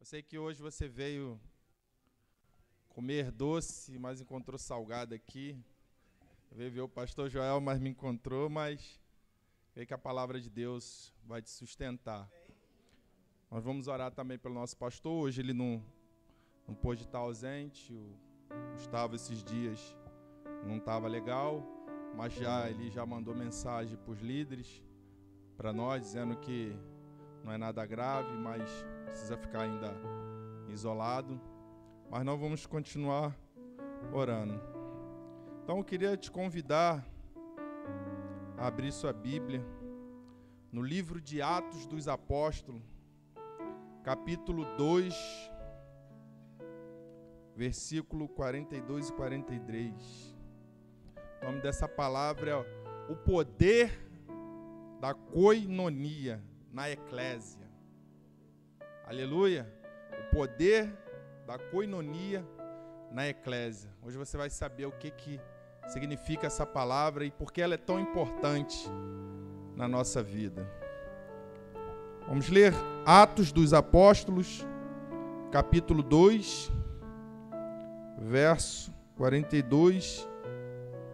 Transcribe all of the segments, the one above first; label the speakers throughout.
Speaker 1: Eu sei que hoje você veio comer doce, mas encontrou salgado aqui. Veio ver o pastor Joel, mas me encontrou, mas creio que a palavra de Deus vai te sustentar. Nós vamos orar também pelo nosso pastor. Hoje ele não, não pôde estar ausente. O Gustavo esses dias não estava legal, mas já ele já mandou mensagem para os líderes, para nós, dizendo que não é nada grave, mas precisa ficar ainda isolado. Mas nós vamos continuar orando. Então eu queria te convidar a abrir sua Bíblia no livro de Atos dos Apóstolos, capítulo 2, versículo 42 e 43. O nome dessa palavra é o poder da coinonia na eclésia. Aleluia! O poder da coinonia na eclésia. Hoje você vai saber o que, que significa essa palavra e por que ela é tão importante na nossa vida. Vamos ler Atos dos Apóstolos, capítulo 2, verso 42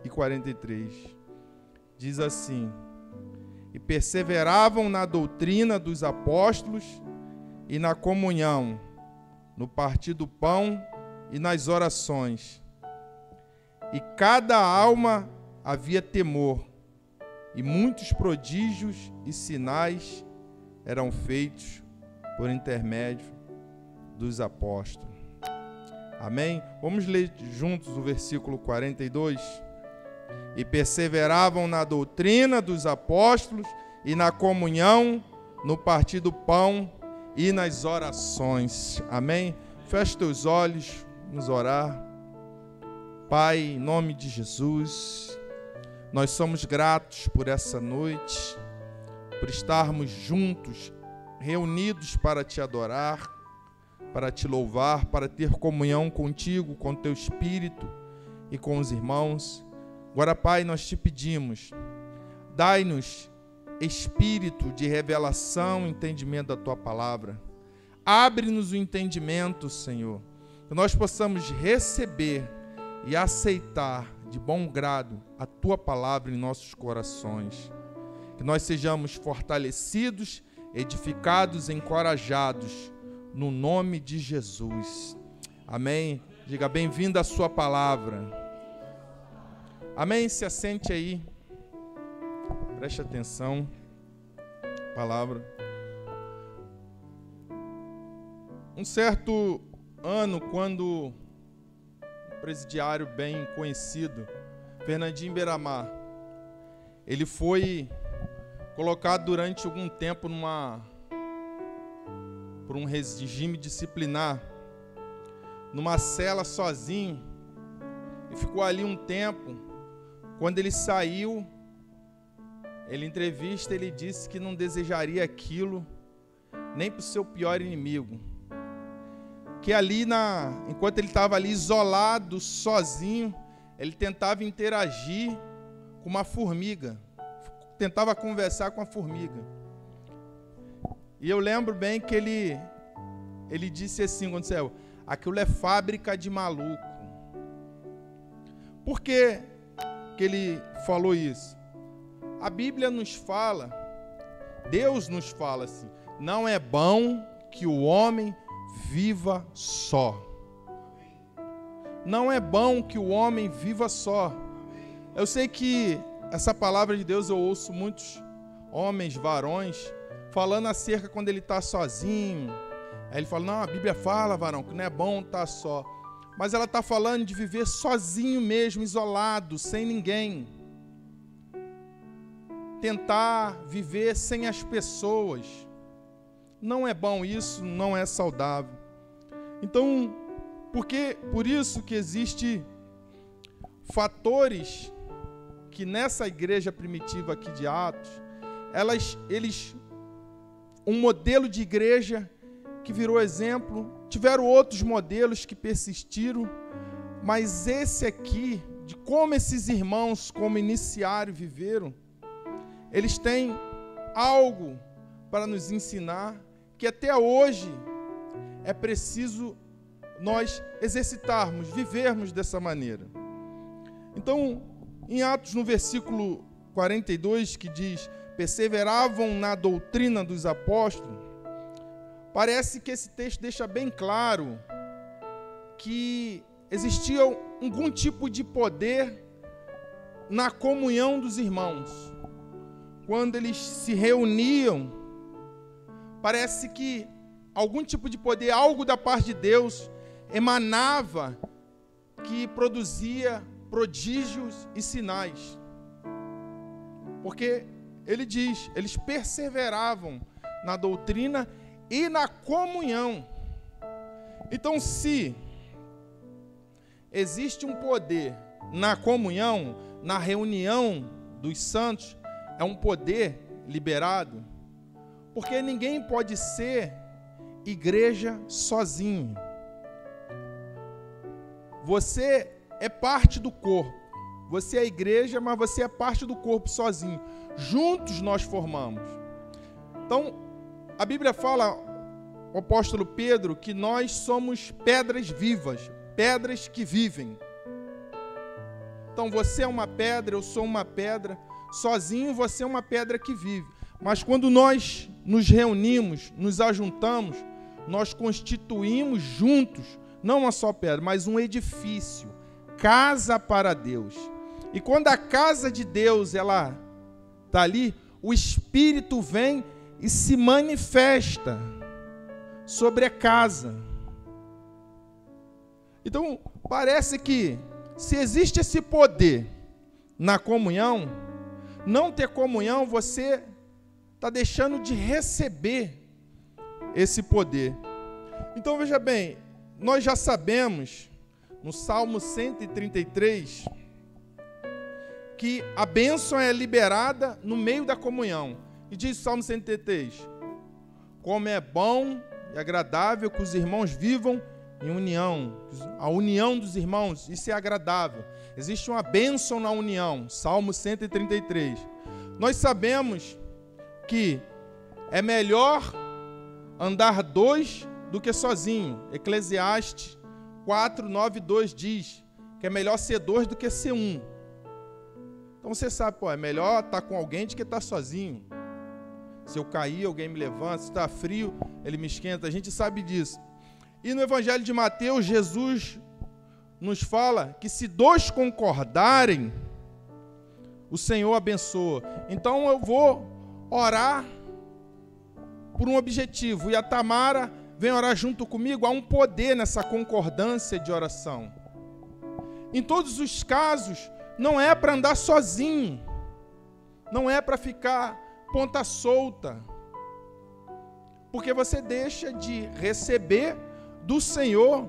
Speaker 1: e 43. Diz assim: E perseveravam na doutrina dos apóstolos e na comunhão, no partir do pão e nas orações. E cada alma havia temor, e muitos prodígios e sinais eram feitos por intermédio dos apóstolos. Amém? Vamos ler juntos o versículo 42. E perseveravam na doutrina dos apóstolos e na comunhão, no partir do pão e nas orações. Amém? Feche teus olhos, vamos orar. Pai, em nome de Jesus, nós somos gratos por essa noite, por estarmos juntos, reunidos para te adorar, para te louvar, para ter comunhão contigo, com teu espírito e com os irmãos. Agora, Pai, nós te pedimos, dai-nos espírito de revelação, entendimento da tua palavra. Abre-nos o entendimento, Senhor, que nós possamos receber e aceitar de bom grado a tua palavra em nossos corações. Que nós sejamos fortalecidos, edificados, encorajados no nome de Jesus. Amém. Diga bem-vindo à sua palavra. Amém. Se assente aí. Preste atenção. Palavra. Um certo ano, quando um presidiário bem conhecido, Fernandinho Beiramar, ele foi colocado durante algum tempo numa por um regime disciplinar, numa cela sozinho, e ficou ali um tempo. Quando ele saiu, ele entrevista, ele disse que não desejaria aquilo nem para o seu pior inimigo. Que ali na, enquanto ele estava ali isolado, sozinho, ele tentava interagir com uma formiga, tentava conversar com a formiga. E eu lembro bem que ele ele disse assim quando saiu, aquilo é fábrica de maluco. Por que, ele falou isso? A Bíblia nos fala, Deus nos fala assim: não é bom que o homem viva só. Não é bom que o homem viva só. Eu sei que essa palavra de Deus eu ouço muitos homens, varões, falando acerca quando ele está sozinho. Aí ele fala: Não, a Bíblia fala, varão, que não é bom estar tá só. Mas ela está falando de viver sozinho mesmo, isolado, sem ninguém tentar viver sem as pessoas. Não é bom isso, não é saudável. Então, porque por isso que existe fatores que nessa igreja primitiva aqui de Atos, elas eles um modelo de igreja que virou exemplo, tiveram outros modelos que persistiram, mas esse aqui de como esses irmãos como iniciaram viveram, eles têm algo para nos ensinar que até hoje é preciso nós exercitarmos, vivermos dessa maneira. Então, em Atos, no versículo 42, que diz: perseveravam na doutrina dos apóstolos, parece que esse texto deixa bem claro que existia algum tipo de poder na comunhão dos irmãos. Quando eles se reuniam, parece que algum tipo de poder, algo da parte de Deus, emanava que produzia prodígios e sinais. Porque ele diz, eles perseveravam na doutrina e na comunhão. Então, se existe um poder na comunhão, na reunião dos santos, é um poder liberado, porque ninguém pode ser igreja sozinho. Você é parte do corpo. Você é igreja, mas você é parte do corpo sozinho. Juntos nós formamos. Então, a Bíblia fala, o apóstolo Pedro, que nós somos pedras vivas, pedras que vivem. Então, você é uma pedra, eu sou uma pedra. Sozinho, você é uma pedra que vive. Mas quando nós nos reunimos, nos ajuntamos, nós constituímos juntos, não uma só pedra, mas um edifício, casa para Deus. E quando a casa de Deus ela está ali, o Espírito vem e se manifesta sobre a casa. Então, parece que se existe esse poder na comunhão, não ter comunhão, você está deixando de receber esse poder. Então veja bem, nós já sabemos no Salmo 133 que a bênção é liberada no meio da comunhão. E diz o Salmo 133: Como é bom e agradável que os irmãos vivam em união, a união dos irmãos, isso é agradável. Existe uma bênção na união. Salmo 133. Nós sabemos que é melhor andar dois do que sozinho. Eclesiastes 4, 9, 2 diz que é melhor ser dois do que ser um. Então você sabe, pô, é melhor estar com alguém do que estar sozinho. Se eu cair, alguém me levanta. Se está frio, ele me esquenta. A gente sabe disso. E no Evangelho de Mateus, Jesus nos fala que se dois concordarem, o Senhor abençoa. Então eu vou orar por um objetivo. E a Tamara vem orar junto comigo. Há um poder nessa concordância de oração. Em todos os casos, não é para andar sozinho. Não é para ficar ponta solta. Porque você deixa de receber do Senhor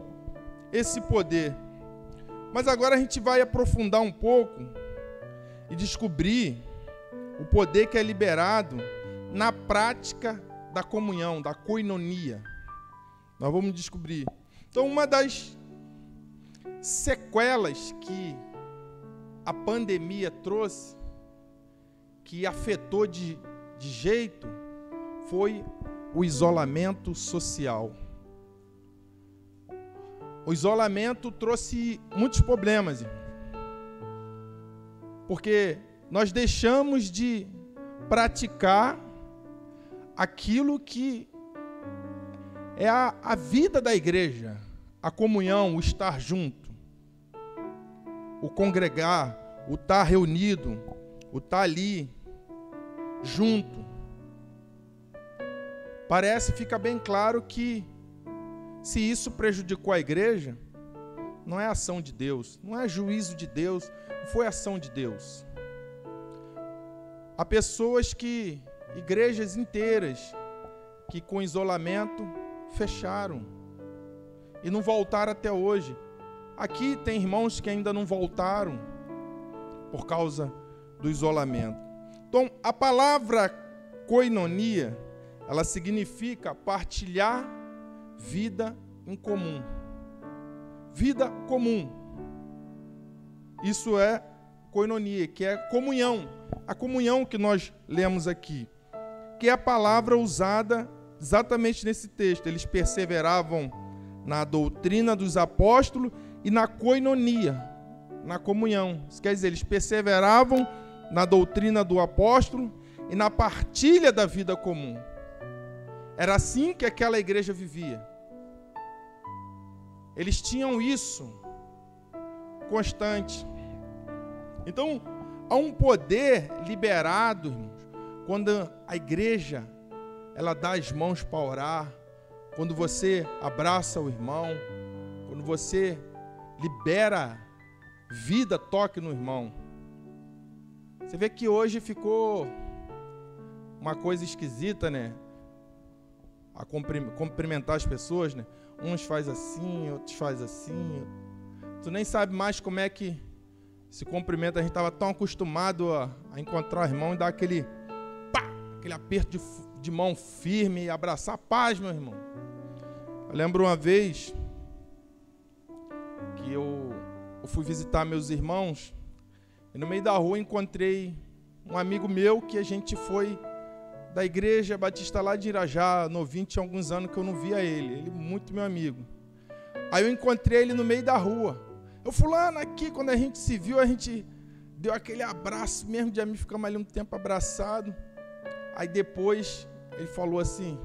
Speaker 1: esse poder. Mas agora a gente vai aprofundar um pouco e descobrir o poder que é liberado na prática da comunhão, da coinonia. Nós vamos descobrir. Então, uma das sequelas que a pandemia trouxe, que afetou de, de jeito, foi o isolamento social. O isolamento trouxe muitos problemas, porque nós deixamos de praticar aquilo que é a, a vida da igreja, a comunhão, o estar junto, o congregar, o estar reunido, o estar ali, junto. Parece, fica bem claro que se isso prejudicou a igreja, não é ação de Deus, não é juízo de Deus, foi ação de Deus. Há pessoas que igrejas inteiras que com isolamento fecharam e não voltaram até hoje. Aqui tem irmãos que ainda não voltaram por causa do isolamento. Então, a palavra coinonia, ela significa partilhar vida em comum. Vida comum. Isso é coinonia, que é comunhão. A comunhão que nós lemos aqui que é a palavra usada exatamente nesse texto. Eles perseveravam na doutrina dos apóstolos e na coinonia, na comunhão. Isso quer dizer, eles perseveravam na doutrina do apóstolo e na partilha da vida comum. Era assim que aquela igreja vivia. Eles tinham isso constante. Então, há um poder liberado, irmãos, quando a igreja ela dá as mãos para orar, quando você abraça o irmão, quando você libera vida, toque no irmão. Você vê que hoje ficou uma coisa esquisita, né? A cumprimentar as pessoas, né? Uns faz assim, outros faz assim. Tu nem sabe mais como é que se cumprimenta. A gente estava tão acostumado a, a, encontrar o irmão e dar aquele pá, aquele aperto de, de mão firme e abraçar a paz, meu irmão. Eu lembro uma vez que eu, eu fui visitar meus irmãos e no meio da rua encontrei um amigo meu que a gente foi da igreja batista lá de Irajá, novinho, tinha alguns anos que eu não via ele. Ele muito meu amigo. Aí eu encontrei ele no meio da rua. Eu fulano aqui, quando a gente se viu, a gente deu aquele abraço mesmo de amigo, ficamos ali um tempo abraçado. Aí depois ele falou assim: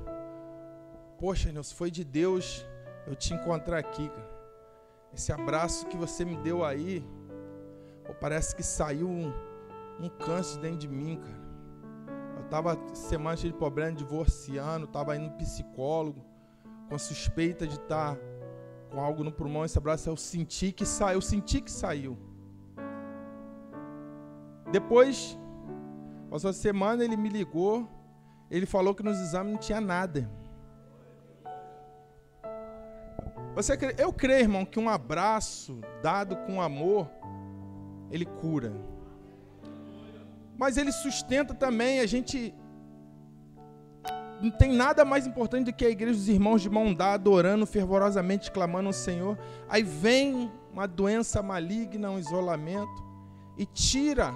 Speaker 1: Poxa, Nilson, foi de Deus eu te encontrar aqui, cara. Esse abraço que você me deu aí, parece que saiu um, um câncer dentro de mim, cara. Eu estava semana cheia de problema, divorciando, estava indo no psicólogo, com suspeita de estar tá com algo no pulmão. Esse abraço eu senti que saiu, eu senti que saiu. Depois, passou a semana, ele me ligou, ele falou que nos exames não tinha nada. Você? Eu creio, irmão, que um abraço dado com amor, ele cura mas ele sustenta também. A gente não tem nada mais importante do que a igreja dos irmãos de mão dada, orando fervorosamente, clamando ao Senhor. Aí vem uma doença maligna, um isolamento, e tira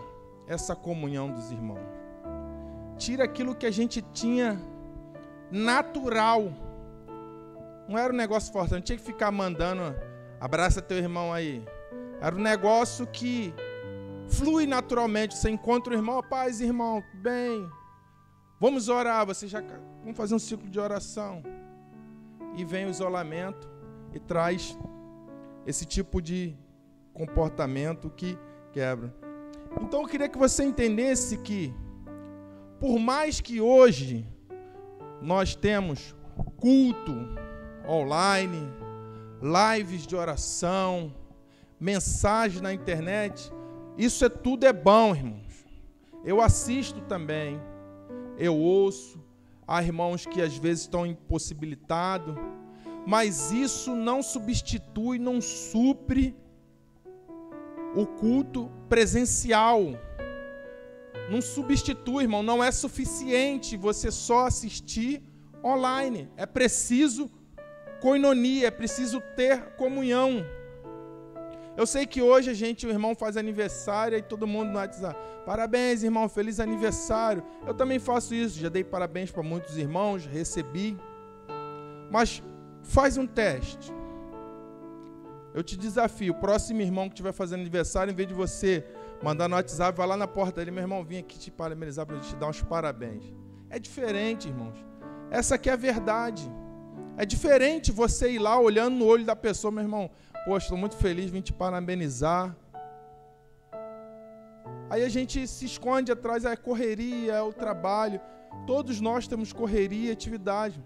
Speaker 1: essa comunhão dos irmãos. Tira aquilo que a gente tinha natural. Não era um negócio forte, não tinha que ficar mandando, abraça teu irmão aí. Era um negócio que flui naturalmente. Você encontra o irmão, paz, irmão, bem. Vamos orar. Você já vamos fazer um ciclo de oração. E vem o isolamento e traz esse tipo de comportamento que quebra. Então eu queria que você entendesse que, por mais que hoje nós temos culto online, lives de oração, mensagem na internet, isso é tudo é bom, irmãos. Eu assisto também, eu ouço, há irmãos que às vezes estão impossibilitados, mas isso não substitui, não supre o culto presencial. Não substitui, irmão, não é suficiente você só assistir online. É preciso coinonia, é preciso ter comunhão. Eu sei que hoje a gente, o irmão faz aniversário e todo mundo no WhatsApp. Parabéns, irmão, feliz aniversário. Eu também faço isso, já dei parabéns para muitos irmãos, recebi. Mas faz um teste. Eu te desafio, o próximo irmão que estiver fazendo aniversário, em vez de você mandar no WhatsApp, vai lá na porta dele, meu irmão, vim aqui te parabenizar para te dar uns parabéns. É diferente, irmãos. Essa aqui é a verdade. É diferente você ir lá olhando no olho da pessoa, meu irmão. Poxa, estou muito feliz, vim te parabenizar. Aí a gente se esconde atrás, é correria, é o trabalho. Todos nós temos correria e atividade.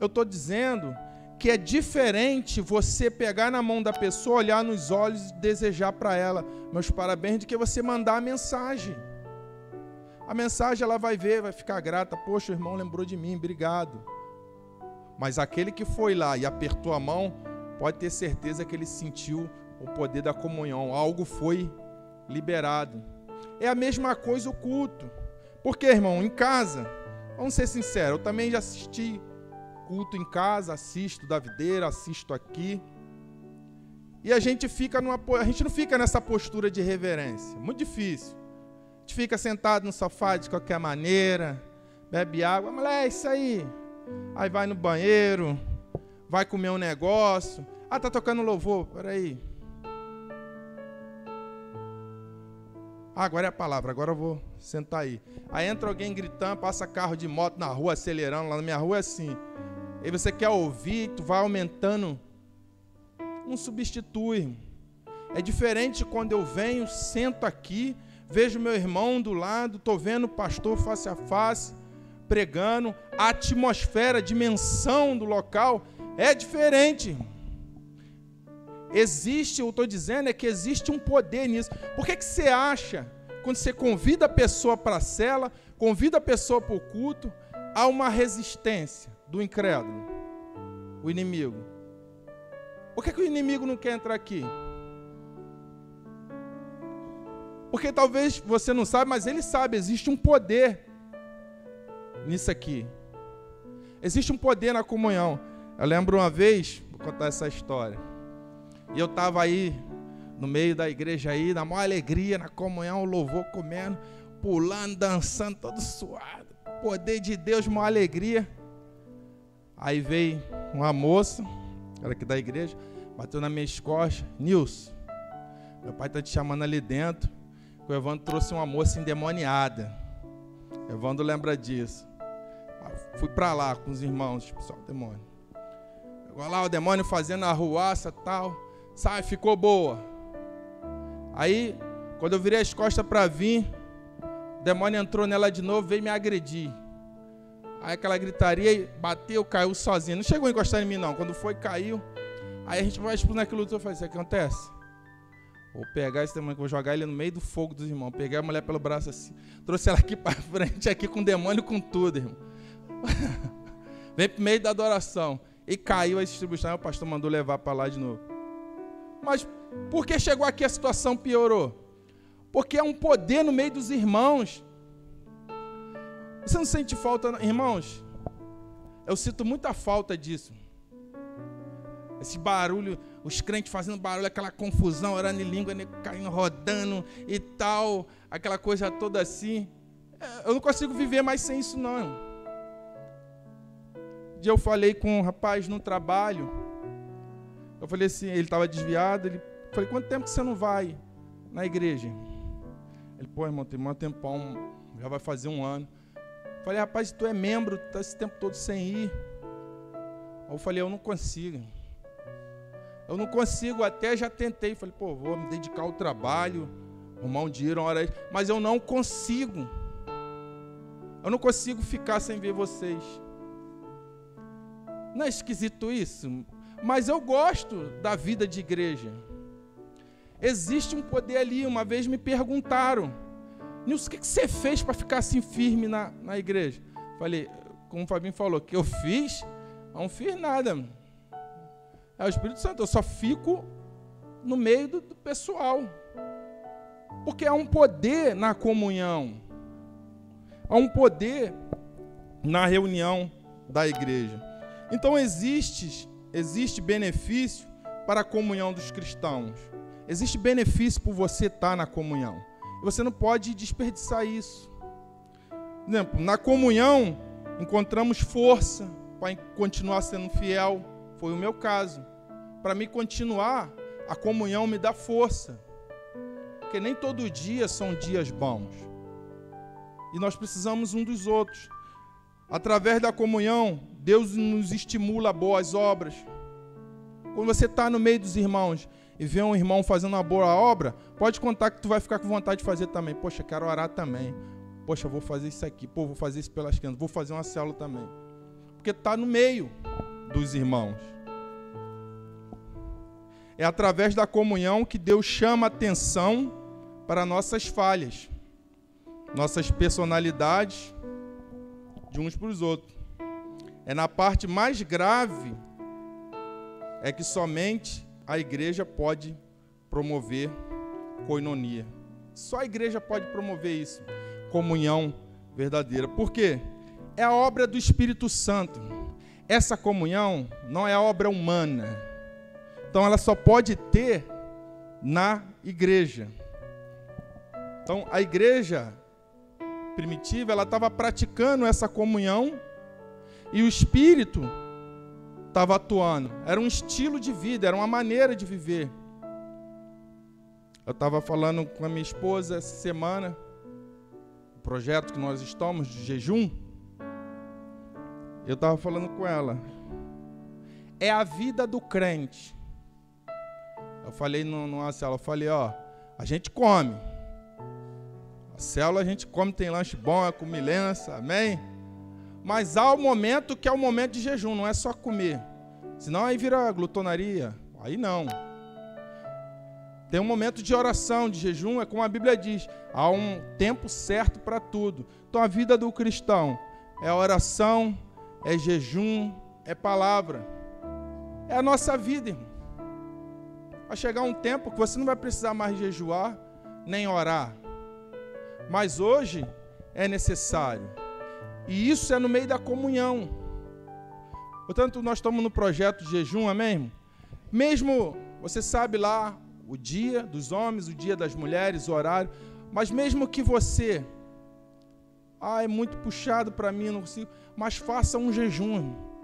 Speaker 1: Eu estou dizendo que é diferente você pegar na mão da pessoa, olhar nos olhos e desejar para ela meus parabéns, do que você mandar a mensagem. A mensagem ela vai ver, vai ficar grata. Poxa, o irmão lembrou de mim, obrigado. Mas aquele que foi lá e apertou a mão, pode ter certeza que ele sentiu o poder da comunhão, algo foi liberado. É a mesma coisa o culto. Porque, irmão, em casa, vamos ser sinceros, eu também já assisti culto em casa, assisto da videira, assisto aqui. E a gente fica numa a gente não fica nessa postura de reverência, muito difícil. A gente fica sentado no sofá de qualquer maneira, bebe água, mas é isso aí. Aí vai no banheiro, vai comer um negócio. Ah, tá tocando louvor. Peraí. Ah, agora é a palavra, agora eu vou sentar aí. Aí entra alguém gritando, passa carro de moto na rua, acelerando. Lá na minha rua é assim. E você quer ouvir, tu vai aumentando. Não substitui. É diferente quando eu venho, sento aqui, vejo meu irmão do lado, estou vendo o pastor face a face, pregando. A atmosfera, a dimensão do local é diferente. Existe, eu estou dizendo, é que existe um poder nisso. Por que, que você acha, quando você convida a pessoa para a cela, convida a pessoa para o culto, há uma resistência do incrédulo, o inimigo? Por que, que o inimigo não quer entrar aqui? Porque talvez você não sabe, mas ele sabe, existe um poder nisso aqui. Existe um poder na comunhão. Eu lembro uma vez, vou contar essa história. E eu estava aí no meio da igreja aí, na maior alegria, na comunhão, o louvor comendo, pulando, dançando, todo suado. Poder de Deus, maior alegria. Aí veio uma moça, era aqui da igreja, bateu na minha costas, Nilson, meu pai está te chamando ali dentro. O Evandro trouxe uma moça endemoniada. Evandro lembra disso. Fui para lá com os irmãos, o demônio. Agora lá o demônio fazendo a ruaça tal. Sai, ficou boa. Aí, quando eu virei as costas para vir, o demônio entrou nela de novo, veio me agredir. Aí aquela gritaria, bateu, caiu sozinho. Não chegou a encostar em mim, não. Quando foi, caiu. Aí a gente vai explodindo aquilo tudo. Eu falei, isso acontece? Vou pegar esse demônio, vou jogar ele no meio do fogo dos irmãos. Peguei a mulher pelo braço assim. Trouxe ela aqui para frente, aqui com o demônio com tudo, irmão. Vem pro meio da adoração. E caiu a distribuição. O pastor mandou levar para lá de novo. Mas por que chegou aqui a situação piorou? Porque é um poder no meio dos irmãos. Você não sente falta, irmãos? Eu sinto muita falta disso. Esse barulho, os crentes fazendo barulho, aquela confusão, orando em língua, caindo, rodando e tal, aquela coisa toda assim. É, eu não consigo viver mais sem isso, não. Dia eu falei com um rapaz no trabalho, eu falei assim, ele estava desviado, ele falei, quanto tempo que você não vai na igreja? Ele, pô, irmão, tem um tempão, já vai fazer um ano. Eu falei, rapaz, tu é membro, tá esse tempo todo sem ir. eu falei, eu não consigo. Eu não consigo, até já tentei. Falei, pô, vou me dedicar ao trabalho, arrumar um dinheiro, uma hora, mas eu não consigo. Eu não consigo ficar sem ver vocês. Não é esquisito isso? mas eu gosto da vida de igreja. Existe um poder ali. Uma vez me perguntaram, Nilson, o que você fez para ficar assim firme na, na igreja? Falei, como o Fabinho falou, que eu fiz, não fiz nada. É o Espírito Santo, eu só fico no meio do, do pessoal. Porque há um poder na comunhão, há um poder na reunião da igreja. Então existe existe benefício para a comunhão dos cristãos. Existe benefício por você estar na comunhão. Você não pode desperdiçar isso. Por exemplo, na comunhão encontramos força para continuar sendo fiel. Foi o meu caso. Para me continuar, a comunhão me dá força. Porque nem todo dia são dias bons. E nós precisamos um dos outros. Através da comunhão, Deus nos estimula a boas obras. Quando você está no meio dos irmãos e vê um irmão fazendo uma boa obra, pode contar que tu vai ficar com vontade de fazer também. Poxa, quero orar também. Poxa, vou fazer isso aqui. Pô, vou fazer isso pelas crianças. Vou fazer uma célula também. Porque está no meio dos irmãos. É através da comunhão que Deus chama atenção para nossas falhas, nossas personalidades de uns para os outros. É na parte mais grave é que somente a igreja pode promover coinonia. Só a igreja pode promover isso, comunhão verdadeira. Por quê? É a obra do Espírito Santo. Essa comunhão não é obra humana. Então ela só pode ter na igreja. Então a igreja primitiva, ela estava praticando essa comunhão E o espírito estava atuando. Era um estilo de vida, era uma maneira de viver. Eu estava falando com a minha esposa essa semana, o projeto que nós estamos de jejum. Eu estava falando com ela. É a vida do crente. Eu falei numa célula, eu falei, ó, a gente come. A célula a gente come, tem lanche bom, é com milença, amém? Mas há o um momento que é o momento de jejum, não é só comer. Senão aí vira glutonaria. Aí não. Tem um momento de oração, de jejum, é como a Bíblia diz, há um tempo certo para tudo. Então a vida do cristão é oração, é jejum, é palavra. É a nossa vida, irmão. Vai chegar um tempo que você não vai precisar mais jejuar, nem orar. Mas hoje é necessário. E isso é no meio da comunhão. Portanto, nós estamos no projeto de jejum, amém? Mesmo, você sabe lá, o dia dos homens, o dia das mulheres, o horário, mas mesmo que você, ah, é muito puxado para mim, não consigo, mas faça um jejum, irmão.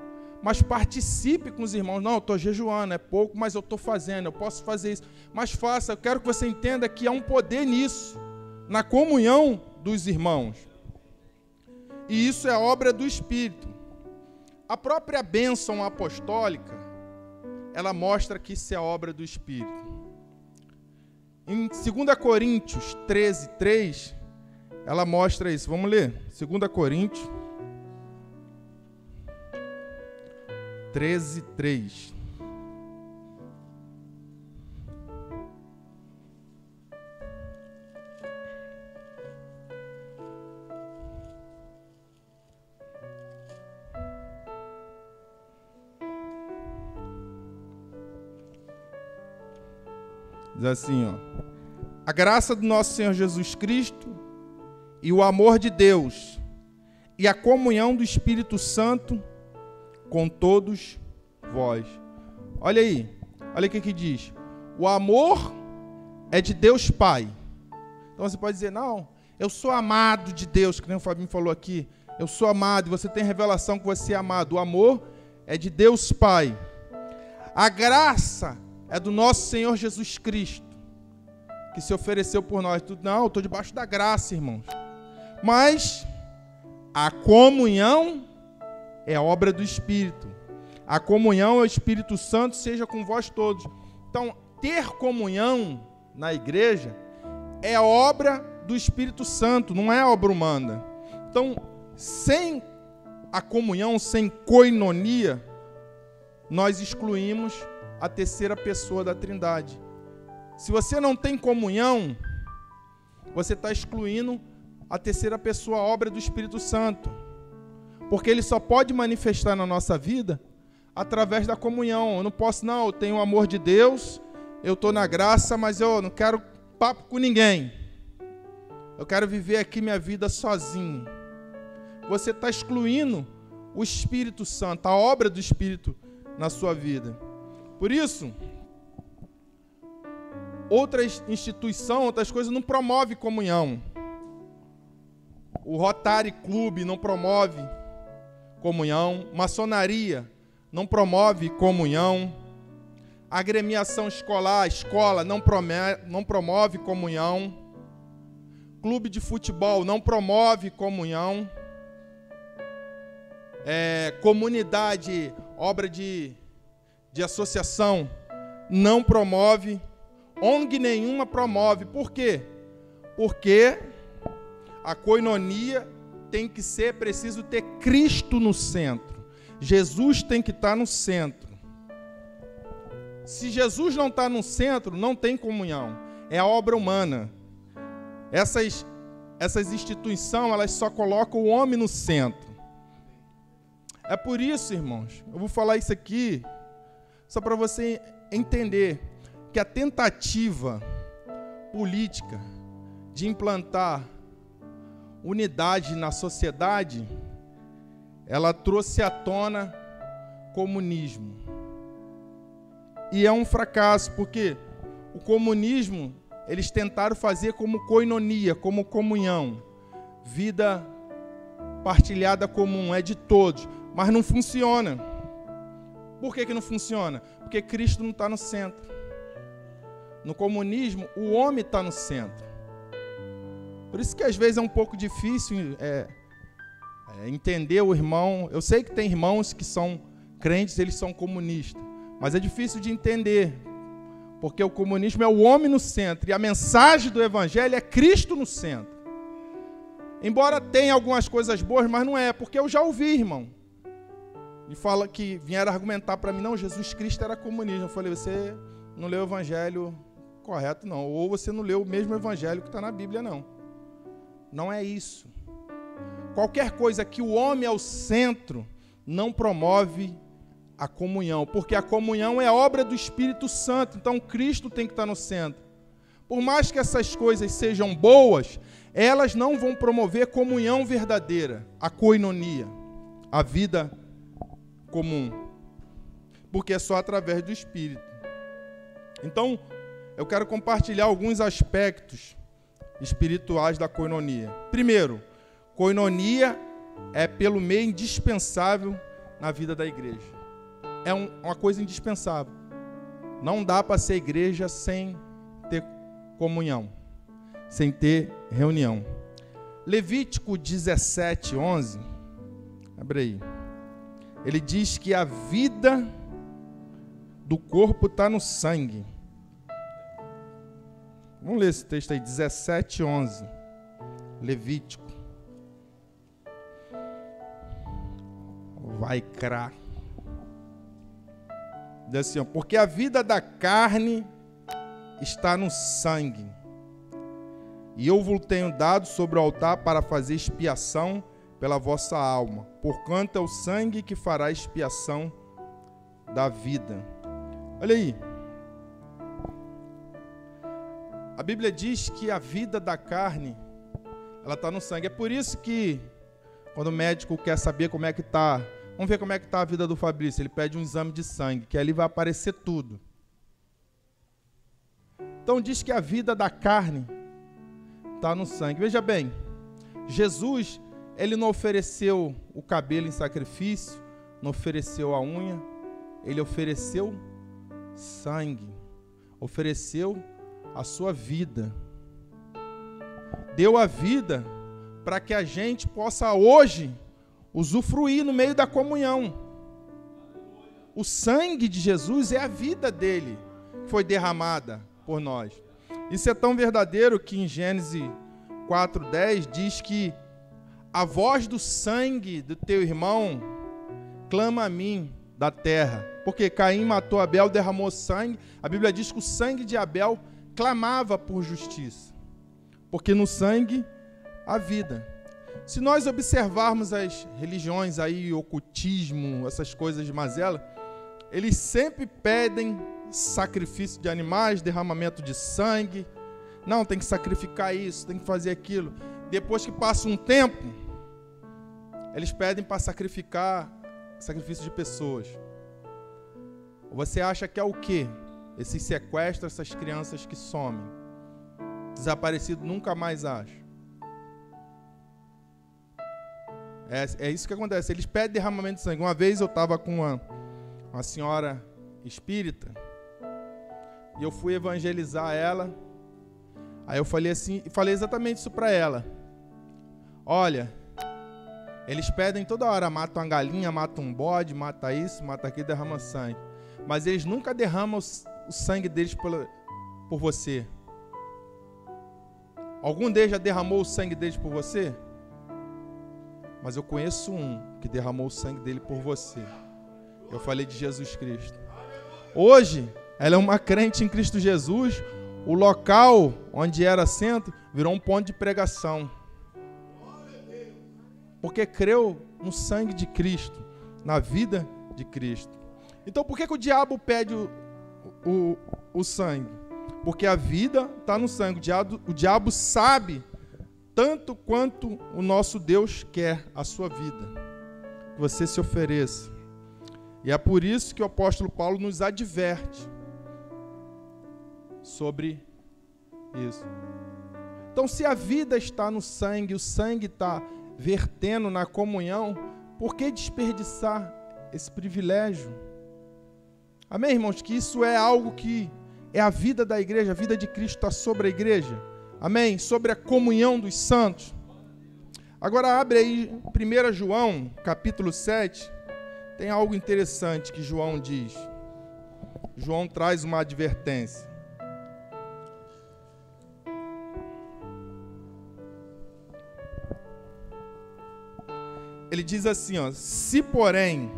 Speaker 1: mas participe com os irmãos. Não, eu estou jejuando, é pouco, mas eu estou fazendo, eu posso fazer isso. Mas faça, eu quero que você entenda que há um poder nisso, na comunhão dos irmãos. E isso é obra do Espírito. A própria bênção apostólica, ela mostra que isso é obra do Espírito. Em 2 Coríntios 13, 3, ela mostra isso. Vamos ler. 2 Coríntios 13, 3. Diz assim, ó. A graça do nosso Senhor Jesus Cristo e o amor de Deus e a comunhão do Espírito Santo com todos vós. Olha aí, olha o que, que diz. O amor é de Deus Pai. Então você pode dizer, não, eu sou amado de Deus, que nem o Fabinho falou aqui. Eu sou amado, e você tem revelação que você é amado. O amor é de Deus Pai. A graça é do nosso Senhor Jesus Cristo, que se ofereceu por nós. Não, estou debaixo da graça, irmãos. Mas a comunhão é obra do Espírito. A comunhão é o Espírito Santo, seja com vós todos. Então, ter comunhão na igreja é obra do Espírito Santo, não é obra humana. Então, sem a comunhão, sem coinonia, nós excluímos a terceira pessoa da Trindade. Se você não tem comunhão, você está excluindo a terceira pessoa, a obra do Espírito Santo. Porque ele só pode manifestar na nossa vida através da comunhão. Eu não posso, não, eu tenho o amor de Deus, eu estou na graça, mas eu não quero papo com ninguém. Eu quero viver aqui minha vida sozinho. Você está excluindo o Espírito Santo, a obra do Espírito na sua vida. Por isso, outras instituições, outras coisas não promove comunhão. O Rotary Club não promove comunhão. Maçonaria não promove comunhão. Agremiação escolar, escola não promove, não promove comunhão. Clube de futebol não promove comunhão. É, comunidade, obra de de associação não promove, ONG nenhuma promove. Por quê? Porque a coinonia tem que ser preciso ter Cristo no centro. Jesus tem que estar no centro. Se Jesus não está no centro, não tem comunhão. É a obra humana. Essas, essas instituições, elas só colocam o homem no centro. É por isso, irmãos, eu vou falar isso aqui só para você entender que a tentativa política de implantar unidade na sociedade, ela trouxe à tona comunismo. E é um fracasso, porque o comunismo, eles tentaram fazer como coinonia, como comunhão. Vida partilhada comum, é de todos. mas não funciona. Por que, que não funciona? Porque Cristo não está no centro. No comunismo, o homem está no centro. Por isso que às vezes é um pouco difícil é, é, entender o irmão. Eu sei que tem irmãos que são crentes, eles são comunistas, mas é difícil de entender, porque o comunismo é o homem no centro e a mensagem do evangelho é Cristo no centro. Embora tenha algumas coisas boas, mas não é, porque eu já ouvi, irmão. E fala que vieram argumentar para mim, não, Jesus Cristo era comunista. Eu falei, você não leu o evangelho correto, não. Ou você não leu o mesmo evangelho que está na Bíblia, não. Não é isso. Qualquer coisa que o homem é o centro não promove a comunhão, porque a comunhão é obra do Espírito Santo, então Cristo tem que estar no centro. Por mais que essas coisas sejam boas, elas não vão promover comunhão verdadeira, a coinonia, a vida comum, porque é só através do Espírito. Então, eu quero compartilhar alguns aspectos espirituais da coinonia. Primeiro, coinonia é pelo meio indispensável na vida da igreja. É um, uma coisa indispensável. Não dá para ser igreja sem ter comunhão, sem ter reunião. Levítico 17, 11. Abre aí. Ele diz que a vida do corpo está no sangue. Vamos ler esse texto aí, 17, 11. Levítico. Vai crar. Diz assim, ó, porque a vida da carne está no sangue. E eu vos tenho dado sobre o altar para fazer expiação pela vossa alma, porquanto é o sangue que fará expiação da vida. Olha aí. A Bíblia diz que a vida da carne, ela está no sangue. É por isso que, quando o médico quer saber como é que está Vamos ver como é que está a vida do Fabrício. Ele pede um exame de sangue, que ali vai aparecer tudo. Então diz que a vida da carne está no sangue. Veja bem, Jesus, ele não ofereceu o cabelo em sacrifício, não ofereceu a unha, ele ofereceu sangue, ofereceu a sua vida. Deu a vida para que a gente possa hoje usufruir no meio da comunhão. O sangue de Jesus é a vida dele que foi derramada por nós. Isso é tão verdadeiro que em Gênesis 4:10 diz que a voz do sangue do teu irmão clama a mim da terra. Porque Caim matou Abel, derramou sangue. A Bíblia diz que o sangue de Abel clamava por justiça. Porque no sangue a vida. Se nós observarmos as religiões aí, ocultismo, essas coisas de mazela, eles sempre pedem sacrifício de animais, derramamento de sangue. Não, tem que sacrificar isso, tem que fazer aquilo. Depois que passa um tempo, eles pedem para sacrificar sacrifício de pessoas. Você acha que é o quê? Esses sequestros, essas crianças que somem. Desaparecido nunca mais acha. É, é isso que acontece. Eles pedem derramamento de sangue. Uma vez eu estava com uma, uma senhora espírita e eu fui evangelizar ela. Aí eu falei assim, falei exatamente isso para ela. Olha, eles pedem toda hora, matam uma galinha, matam um bode, mata isso, mata aquilo, derrama sangue. Mas eles nunca derramam o sangue deles por, por você. Algum deles já derramou o sangue deles por você? Mas eu conheço um que derramou o sangue dele por você. Eu falei de Jesus Cristo. Hoje, ela é uma crente em Cristo Jesus. O local onde era centro virou um ponto de pregação. Porque creu no sangue de Cristo, na vida de Cristo. Então, por que, que o diabo pede o, o, o sangue? Porque a vida está no sangue. O diabo, o diabo sabe tanto quanto o nosso Deus quer a sua vida, que você se ofereça. E é por isso que o apóstolo Paulo nos adverte sobre isso. Então, se a vida está no sangue, o sangue está vertendo na comunhão, por que desperdiçar esse privilégio? Amém, irmãos? Que isso é algo que é a vida da igreja, a vida de Cristo está sobre a igreja. Amém? Sobre a comunhão dos santos. Agora abre aí 1 João, capítulo 7. Tem algo interessante que João diz. João traz uma advertência. Ele diz assim, ó: "Se porém,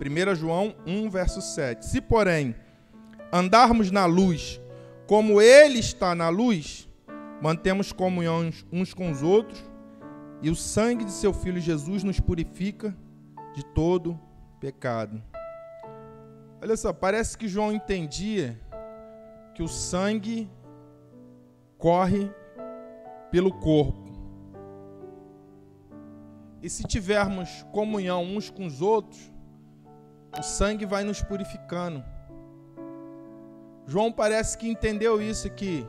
Speaker 1: 1 João 1 verso 7. Se porém andarmos na luz, como ele está na luz, mantemos comunhão uns com os outros, e o sangue de seu filho Jesus nos purifica de todo pecado. Olha só, parece que João entendia que o sangue corre pelo corpo. E se tivermos comunhão uns com os outros, o sangue vai nos purificando. João parece que entendeu isso que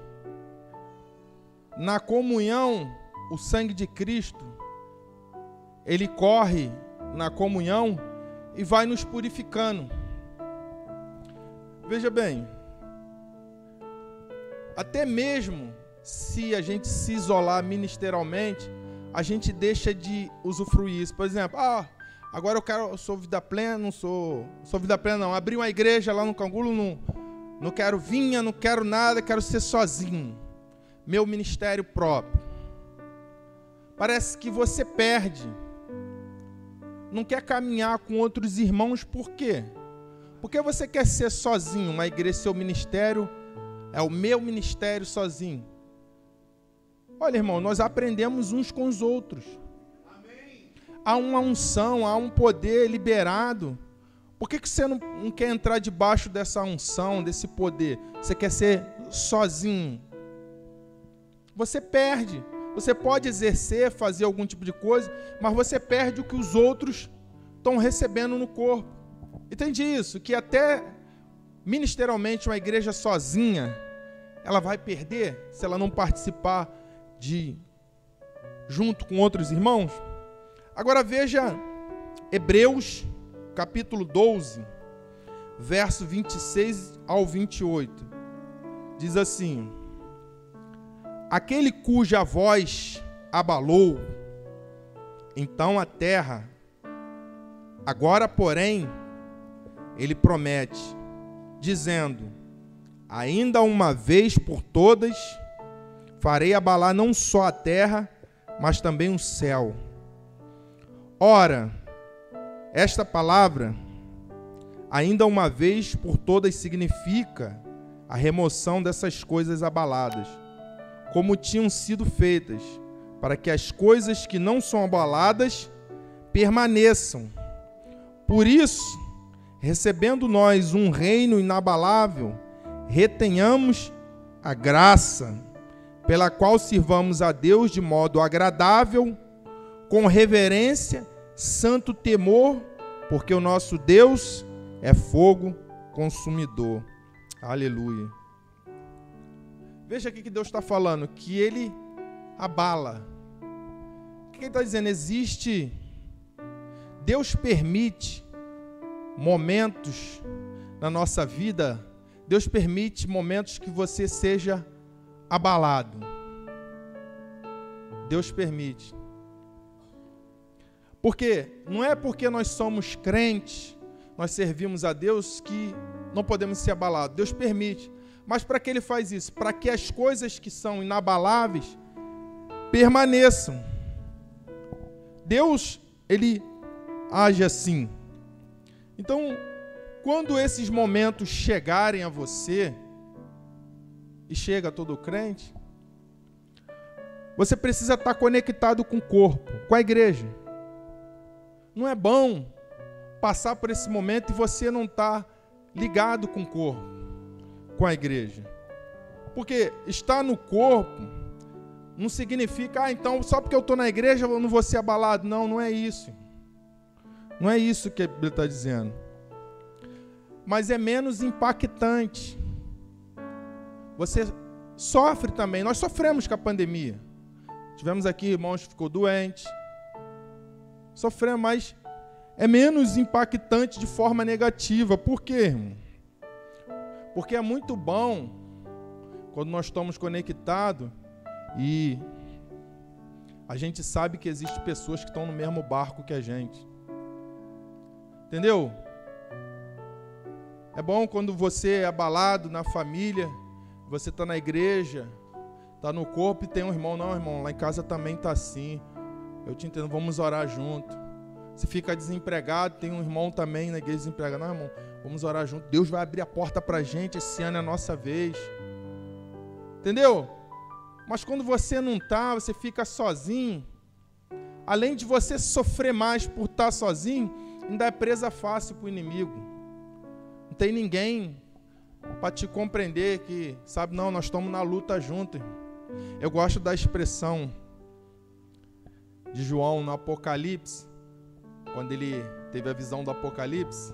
Speaker 1: na comunhão, o sangue de Cristo, ele corre na comunhão e vai nos purificando. Veja bem, até mesmo se a gente se isolar ministerialmente, a gente deixa de usufruir isso. Por exemplo, ah, agora eu quero, eu sou vida plena, não sou, sou vida plena não. Abri uma igreja lá no Cangulo, não, não quero vinha, não quero nada, quero ser sozinho. Meu ministério próprio. Parece que você perde não quer caminhar com outros irmãos, por quê? Porque você quer ser sozinho, uma igreja, seu ministério é o meu ministério sozinho. Olha, irmão, nós aprendemos uns com os outros. Há uma unção, há um poder liberado. Por que, que você não, não quer entrar debaixo dessa unção, desse poder? Você quer ser sozinho? Você perde. Você pode exercer, fazer algum tipo de coisa, mas você perde o que os outros estão recebendo no corpo. Entende isso? Que até ministerialmente uma igreja sozinha, ela vai perder se ela não participar de junto com outros irmãos. Agora veja Hebreus capítulo 12, verso 26 ao 28. Diz assim: aquele cuja voz abalou, então a terra, agora, porém, ele promete, dizendo: Ainda uma vez por todas, farei abalar não só a terra, mas também o céu. Ora, esta palavra, ainda uma vez por todas, significa a remoção dessas coisas abaladas como tinham sido feitas, para que as coisas que não são abaladas permaneçam. Por isso, recebendo nós um reino inabalável, retenhamos a graça, pela qual sirvamos a Deus de modo agradável, com reverência, santo temor, porque o nosso Deus é fogo consumidor. Aleluia. Veja aqui que Deus está falando, que Ele abala. O que Ele está dizendo? Existe. Deus permite momentos na nossa vida, Deus permite momentos que você seja abalado. Deus permite. Porque não é porque nós somos crentes, nós servimos a Deus que não podemos ser abalados. Deus permite. Mas para que ele faz isso? Para que as coisas que são inabaláveis permaneçam. Deus, ele age assim. Então, quando esses momentos chegarem a você, e chega a todo crente, você precisa estar conectado com o corpo, com a igreja. Não é bom passar por esse momento e você não estar ligado com o corpo com a igreja. Porque estar no corpo não significa, ah, então só porque eu estou na igreja eu não vou ser abalado. Não, não é isso. Não é isso que a Bíblia está dizendo. Mas é menos impactante. Você sofre também. Nós sofremos com a pandemia. Tivemos aqui irmãos que ficou doente. Sofremos, mas é menos impactante de forma negativa. Por quê? Porque é muito bom quando nós estamos conectados e a gente sabe que existem pessoas que estão no mesmo barco que a gente. Entendeu? É bom quando você é abalado na família, você está na igreja, está no corpo e tem um irmão. Não, irmão, lá em casa também está assim. Eu te entendo, vamos orar junto. Se fica desempregado, tem um irmão também na igreja desempregado. Não, irmão, vamos orar junto. Deus vai abrir a porta para a gente. Esse ano é a nossa vez. Entendeu? Mas quando você não está, você fica sozinho. Além de você sofrer mais por estar tá sozinho, ainda é presa fácil para o inimigo. Não tem ninguém para te compreender que, sabe, não, nós estamos na luta juntos. Eu gosto da expressão de João no Apocalipse, quando ele teve a visão do Apocalipse.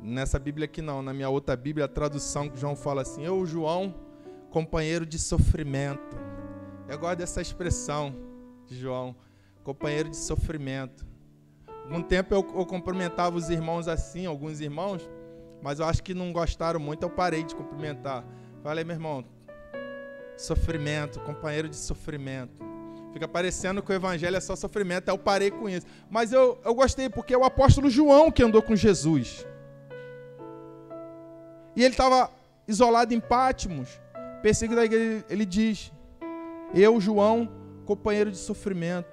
Speaker 1: Nessa Bíblia aqui não, na minha outra Bíblia, a tradução que João fala assim: Eu, João, companheiro de sofrimento. Eu gosto dessa expressão de João, companheiro de sofrimento. Um tempo eu, eu cumprimentava os irmãos assim, alguns irmãos, mas eu acho que não gostaram muito, eu parei de cumprimentar. Falei, meu irmão, sofrimento, companheiro de sofrimento. Fica parecendo que o evangelho é só sofrimento, eu parei com isso. Mas eu, eu gostei, porque é o apóstolo João que andou com Jesus. E ele estava isolado em Pátimos, perseguido da igreja, ele diz: Eu, João, companheiro de sofrimento.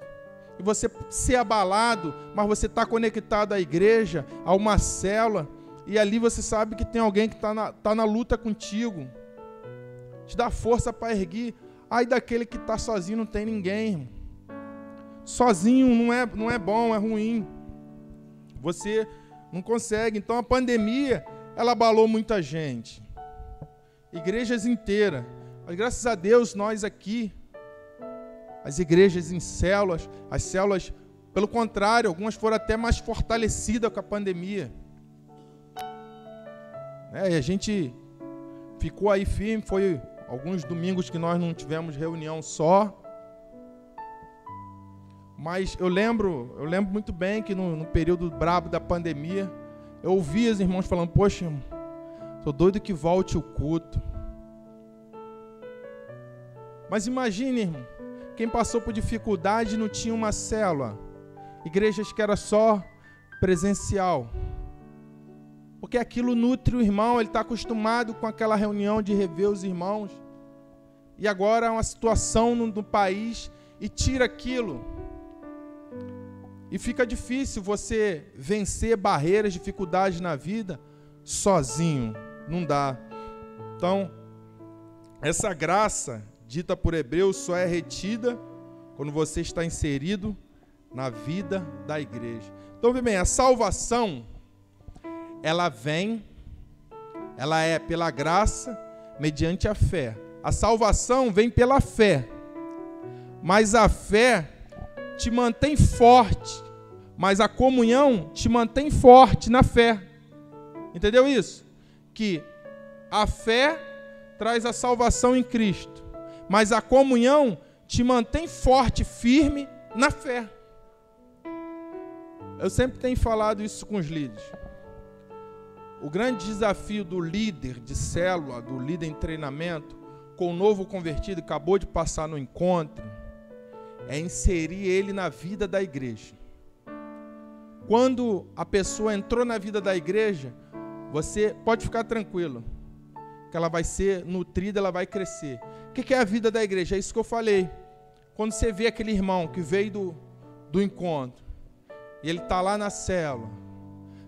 Speaker 1: E você ser abalado, mas você está conectado à igreja, a uma célula, e ali você sabe que tem alguém que está na, tá na luta contigo. Te dá força para erguer. Ai daquele que está sozinho, não tem ninguém. Sozinho não é, não é bom, é ruim. Você não consegue. Então a pandemia, ela abalou muita gente. Igrejas inteiras. Mas graças a Deus, nós aqui, as igrejas em células, as células, pelo contrário, algumas foram até mais fortalecidas com a pandemia. É, e a gente ficou aí firme, foi alguns domingos que nós não tivemos reunião só. Mas eu lembro, eu lembro muito bem que no, no período brabo da pandemia, eu ouvi os irmãos falando, poxa, tô doido que volte o culto. Mas imagine, irmão, quem passou por dificuldade não tinha uma célula. Igrejas que era só presencial. Porque aquilo nutre o irmão, ele está acostumado com aquela reunião de rever os irmãos. E agora é uma situação no, no país e tira aquilo. E fica difícil você vencer barreiras, dificuldades na vida sozinho. Não dá. Então, essa graça dita por Hebreus só é retida quando você está inserido na vida da igreja. Então, bem, a salvação ela vem, ela é pela graça, mediante a fé. A salvação vem pela fé, mas a fé te mantém forte, mas a comunhão te mantém forte na fé. Entendeu isso? Que a fé traz a salvação em Cristo, mas a comunhão te mantém forte, firme na fé. Eu sempre tenho falado isso com os líderes. O grande desafio do líder de célula, do líder em treinamento, com o novo convertido, acabou de passar no encontro, é inserir ele na vida da igreja. Quando a pessoa entrou na vida da igreja, você pode ficar tranquilo, que ela vai ser nutrida, ela vai crescer. O que é a vida da igreja? É isso que eu falei. Quando você vê aquele irmão que veio do, do encontro, e ele está lá na célula,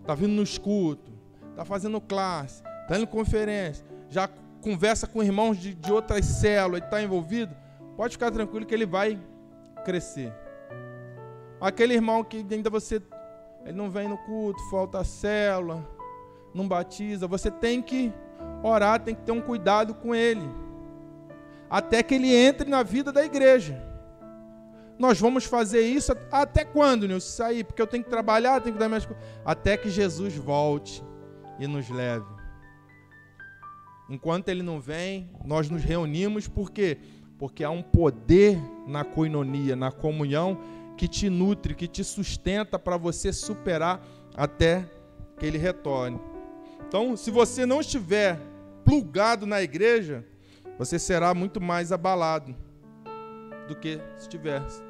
Speaker 1: está vindo no escuto, está fazendo classe, está indo conferência, já conversa com irmãos de, de outras células, está envolvido, pode ficar tranquilo que ele vai crescer. Aquele irmão que ainda você ele não vem no culto, falta a célula, não batiza, você tem que orar, tem que ter um cuidado com ele. Até que ele entre na vida da igreja. Nós vamos fazer isso até quando, Nilson? Sair, porque eu tenho que trabalhar, tenho que dar minhas coisas. Até que Jesus volte e nos leve. Enquanto ele não vem, nós nos reunimos, por quê? Porque há um poder na coinonia, na comunhão, que te nutre, que te sustenta para você superar até que ele retorne. Então, se você não estiver plugado na igreja, você será muito mais abalado do que se estivesse.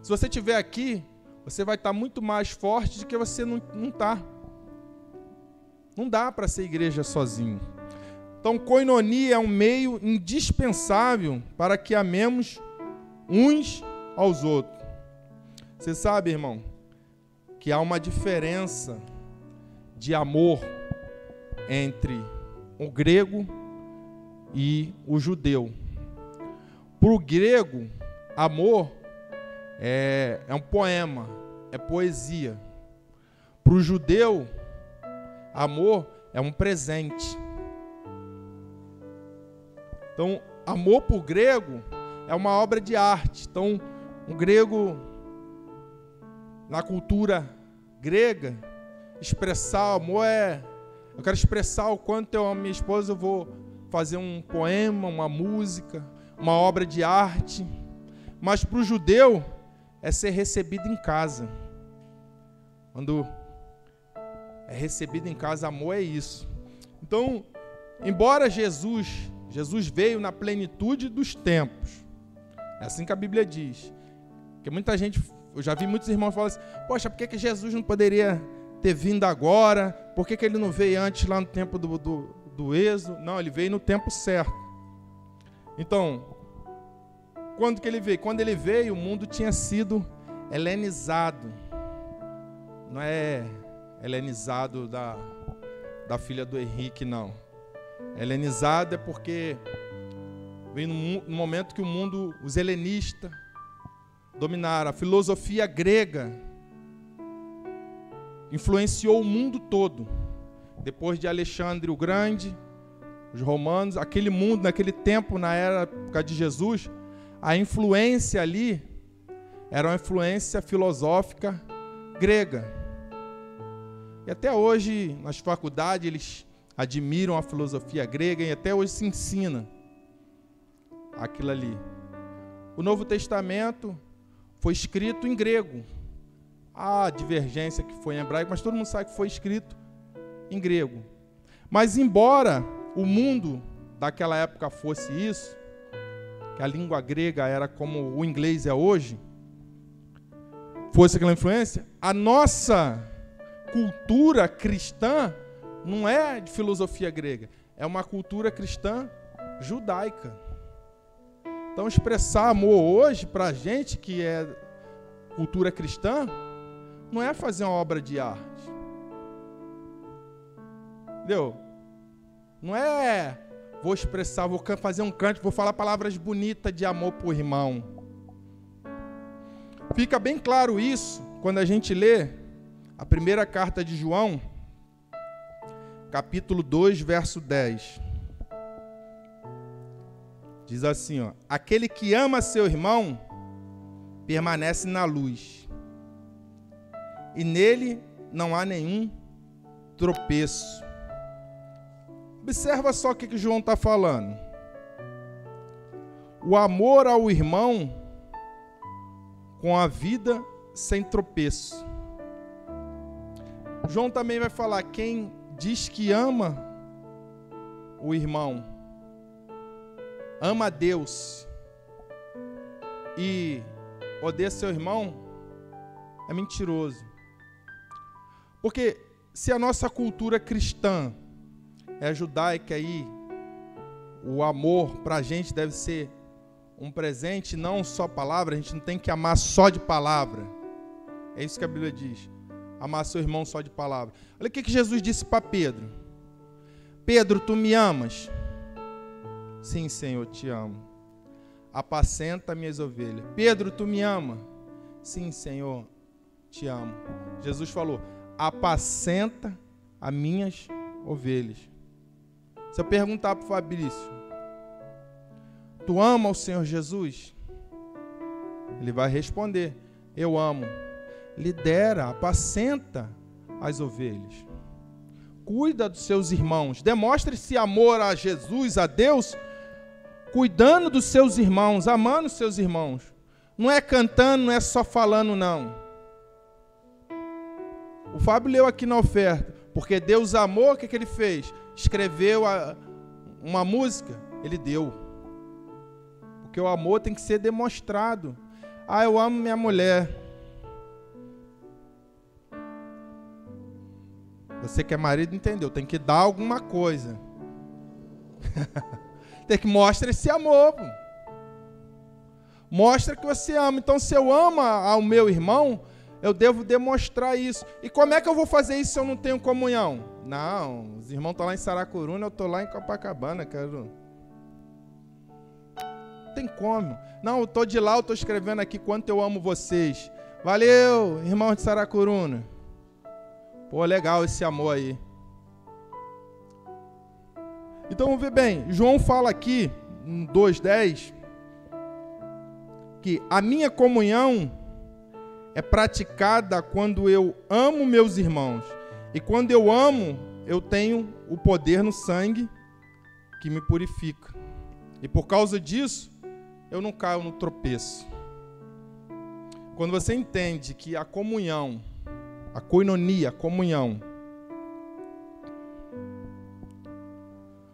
Speaker 1: Se você estiver aqui, você vai estar muito mais forte do que você não está. Não dá para ser igreja sozinho. Então, coinonia é um meio indispensável para que amemos uns aos outros. Você sabe, irmão, que há uma diferença de amor entre o grego e o judeu. Para o grego, amor é, é um poema, é poesia. Para o judeu, amor é um presente. Então, amor por grego é uma obra de arte. Então, um grego, na cultura grega, expressar amor é. Eu quero expressar o quanto eu amo minha esposa, eu vou fazer um poema, uma música, uma obra de arte. Mas para o judeu, é ser recebido em casa. Quando é recebido em casa, amor é isso. Então, embora Jesus Jesus veio na plenitude dos tempos. É assim que a Bíblia diz. Porque muita gente, eu já vi muitos irmãos falando assim: Poxa, por que, que Jesus não poderia ter vindo agora? Por que, que ele não veio antes lá no tempo do, do, do Êxodo? Não, ele veio no tempo certo. Então, quando que ele veio? Quando ele veio, o mundo tinha sido helenizado. Não é helenizado da, da filha do Henrique, não Helenizado é porque vem no momento que o mundo, os helenistas, dominaram. A filosofia grega influenciou o mundo todo. Depois de Alexandre o Grande, os romanos, aquele mundo, naquele tempo, na época de Jesus, a influência ali era uma influência filosófica grega. E até hoje, nas faculdades, eles admiram a filosofia grega e até hoje se ensina aquilo ali. O Novo Testamento foi escrito em grego. Há divergência que foi em hebraico, mas todo mundo sabe que foi escrito em grego. Mas embora o mundo daquela época fosse isso, que a língua grega era como o inglês é hoje, fosse aquela influência, a nossa cultura cristã não é de filosofia grega, é uma cultura cristã judaica. Então, expressar amor hoje para a gente que é cultura cristã não é fazer uma obra de arte. Entendeu? Não é vou expressar, vou fazer um canto, vou falar palavras bonitas de amor para o irmão. Fica bem claro isso quando a gente lê a primeira carta de João, capítulo 2, verso 10. Diz assim, ó: Aquele que ama seu irmão permanece na luz. E nele não há nenhum tropeço. Observa só o que, que João está falando. O amor ao irmão com a vida sem tropeço. João também vai falar: quem diz que ama o irmão, ama a Deus e odeia seu irmão, é mentiroso. Porque se a nossa cultura cristã é judaica aí, o amor para a gente deve ser um presente, não só palavra, a gente não tem que amar só de palavra. É isso que a Bíblia diz amar seu irmão só de palavra. Olha o que, que Jesus disse para Pedro: Pedro, tu me amas? Sim, Senhor, te amo. Apacenta minhas ovelhas. Pedro, tu me ama? Sim, Senhor, te amo. Jesus falou: apacenta as minhas ovelhas. Se eu perguntar para o Fabrício, tu ama o Senhor Jesus? Ele vai responder: Eu amo lidera, apacenta as ovelhas. Cuida dos seus irmãos. Demonstre esse amor a Jesus, a Deus, cuidando dos seus irmãos, amando os seus irmãos. Não é cantando, não é só falando, não. O Fábio leu aqui na oferta. Porque Deus amou, o que, que ele fez? Escreveu a, uma música, ele deu. Porque o amor tem que ser demonstrado. Ah, eu amo minha mulher. Você que é marido entendeu, tem que dar alguma coisa. tem que mostrar esse amor. Pô. Mostra que você ama. Então, se eu amo ao meu irmão, eu devo demonstrar isso. E como é que eu vou fazer isso se eu não tenho comunhão? Não, os irmãos estão lá em Saracuruna, eu estou lá em Copacabana, quero. Não tem como. Não, eu estou de lá, eu estou escrevendo aqui quanto eu amo vocês. Valeu, irmão de Saracuruna. Pô, legal esse amor aí. Então ver bem. João fala aqui, em 2,10, que a minha comunhão é praticada quando eu amo meus irmãos. E quando eu amo, eu tenho o poder no sangue que me purifica. E por causa disso, eu não caio no tropeço. Quando você entende que a comunhão a coinonia, a comunhão.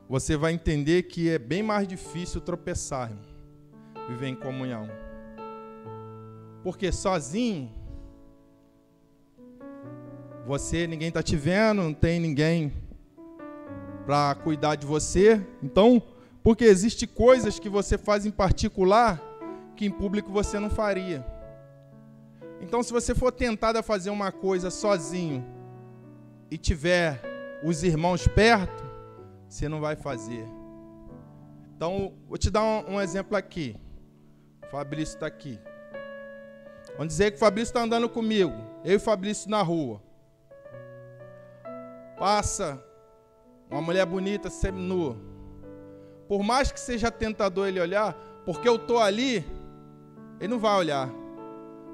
Speaker 1: Você vai entender que é bem mais difícil tropeçar, viver em comunhão. Porque sozinho, você, ninguém está te vendo, não tem ninguém para cuidar de você. Então, porque existe coisas que você faz em particular que em público você não faria. Então, se você for tentado a fazer uma coisa sozinho e tiver os irmãos perto, você não vai fazer. Então, vou te dar um, um exemplo aqui. O Fabrício está aqui. Vamos dizer que o Fabrício está andando comigo. Eu e o Fabrício na rua. Passa uma mulher bonita, semi-nua. Por mais que seja tentador ele olhar, porque eu estou ali, ele não vai olhar.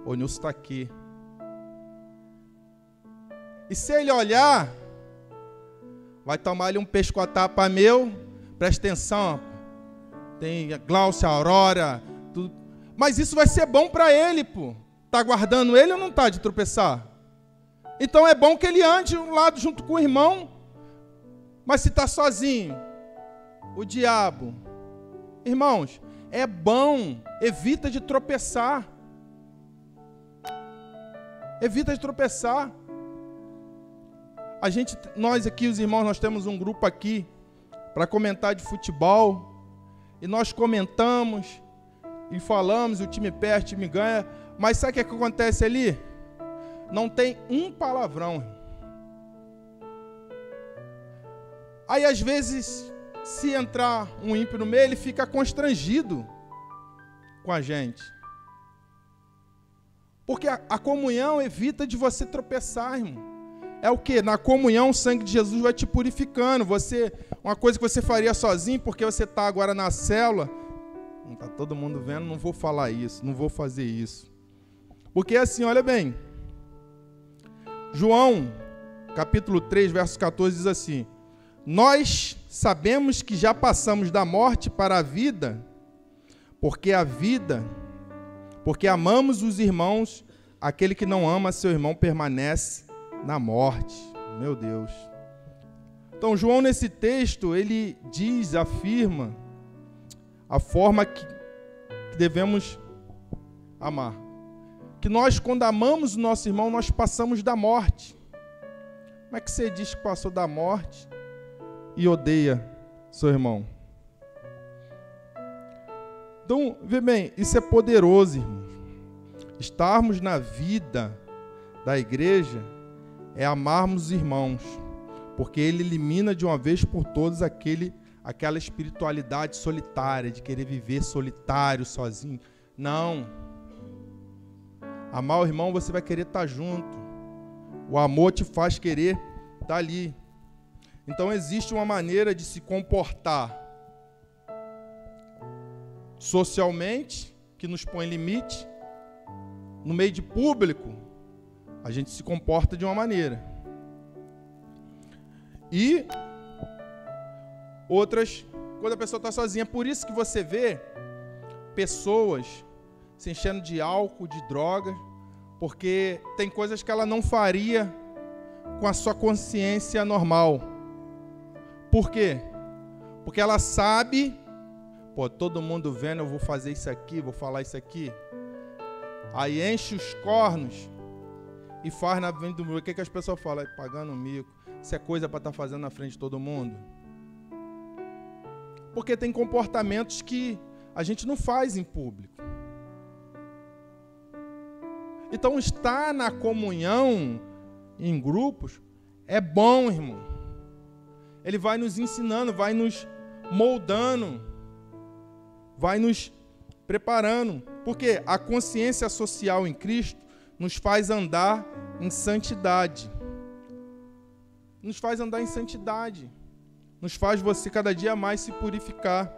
Speaker 1: O Nilson está aqui. E se ele olhar, vai tomar ali um pescotapa meu. Presta atenção. Tem a Glaucia, a Aurora. Tudo. Mas isso vai ser bom para ele, pô. Tá guardando ele ou não tá de tropeçar? Então é bom que ele ande um lado junto com o irmão. Mas se está sozinho, o diabo. Irmãos, é bom, evita de tropeçar. Evita de tropeçar. A gente, nós aqui, os irmãos, nós temos um grupo aqui para comentar de futebol. E nós comentamos e falamos, o time perde, o time ganha. Mas sabe o que, é que acontece ali? Não tem um palavrão. Aí às vezes, se entrar um ímpio no meio, ele fica constrangido com a gente. Porque a, a comunhão evita de você tropeçar, irmão. É o que? Na comunhão, o sangue de Jesus vai te purificando. Você, uma coisa que você faria sozinho, porque você está agora na célula, não está todo mundo vendo, não vou falar isso, não vou fazer isso. Porque assim, olha bem. João, capítulo 3, verso 14 diz assim: Nós sabemos que já passamos da morte para a vida, porque a vida porque amamos os irmãos, aquele que não ama seu irmão permanece na morte. Meu Deus. Então, João, nesse texto, ele diz, afirma a forma que, devemos amar. Que nós, quando amamos o nosso irmão, nós passamos da morte. Como é que você diz que passou da morte e odeia seu irmão? Então, vê bem, isso é poderoso, irmãos. Estarmos na vida da igreja é amarmos os irmãos, porque ele elimina de uma vez por todas aquele, aquela espiritualidade solitária, de querer viver solitário, sozinho. Não. Amar o irmão, você vai querer estar junto. O amor te faz querer estar ali. Então existe uma maneira de se comportar socialmente, que nos põe limite, no meio de público, a gente se comporta de uma maneira. E outras, quando a pessoa está sozinha. Por isso que você vê pessoas se enchendo de álcool, de drogas, porque tem coisas que ela não faria com a sua consciência normal. Por quê? Porque ela sabe, pô, todo mundo vendo, eu vou fazer isso aqui, vou falar isso aqui. Aí enche os cornos e faz na frente do mundo. O que, que as pessoas falam? Pagando mico. Isso é coisa para estar tá fazendo na frente de todo mundo. Porque tem comportamentos que a gente não faz em público. Então, estar na comunhão em grupos é bom, irmão. Ele vai nos ensinando, vai nos moldando, vai nos preparando. Porque a consciência social em Cristo nos faz andar em santidade. Nos faz andar em santidade. Nos faz você cada dia mais se purificar.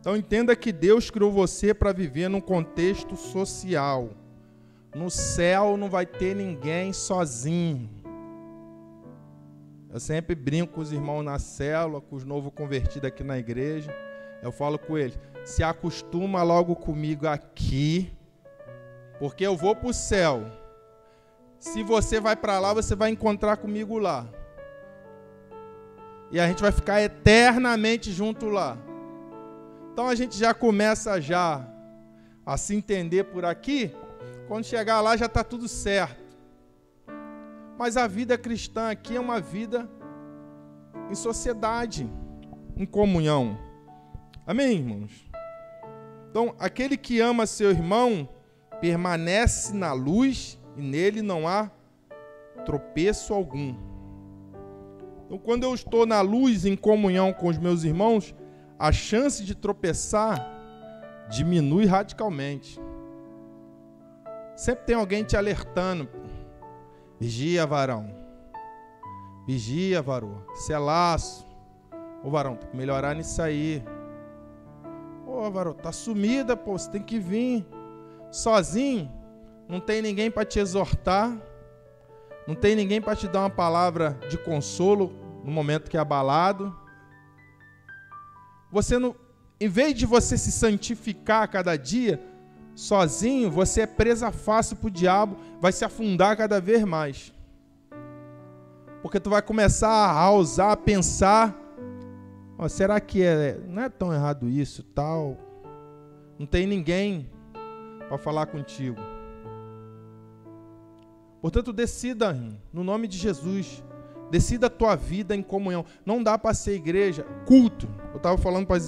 Speaker 1: Então entenda que Deus criou você para viver num contexto social. No céu não vai ter ninguém sozinho. Eu sempre brinco com os irmãos na célula, com os novos convertidos aqui na igreja. Eu falo com eles: se acostuma logo comigo aqui, porque eu vou para o céu. Se você vai para lá, você vai encontrar comigo lá. E a gente vai ficar eternamente junto lá. Então a gente já começa já a se entender por aqui. Quando chegar lá já está tudo certo. Mas a vida cristã aqui é uma vida em sociedade, em comunhão. Amém, irmãos? Então, aquele que ama seu irmão permanece na luz e nele não há tropeço algum. Então, quando eu estou na luz em comunhão com os meus irmãos, a chance de tropeçar diminui radicalmente. Sempre tem alguém te alertando. Vigia, varão. Vigia, varão. Isso é laço. Ô, varão, tem que melhorar nisso aí. Ô, varão, tá sumida, pô, você tem que vir. Sozinho, não tem ninguém para te exortar. Não tem ninguém para te dar uma palavra de consolo no momento que é abalado. Você não, em vez de você se santificar a cada dia, sozinho, você é presa fácil para o diabo, vai se afundar cada vez mais. Porque tu vai começar a ousar, a pensar, oh, será que é, não é tão errado isso, tal? Não tem ninguém para falar contigo. Portanto, decida, no nome de Jesus, Decida a tua vida em comunhão. Não dá para ser igreja, culto. Eu estava falando para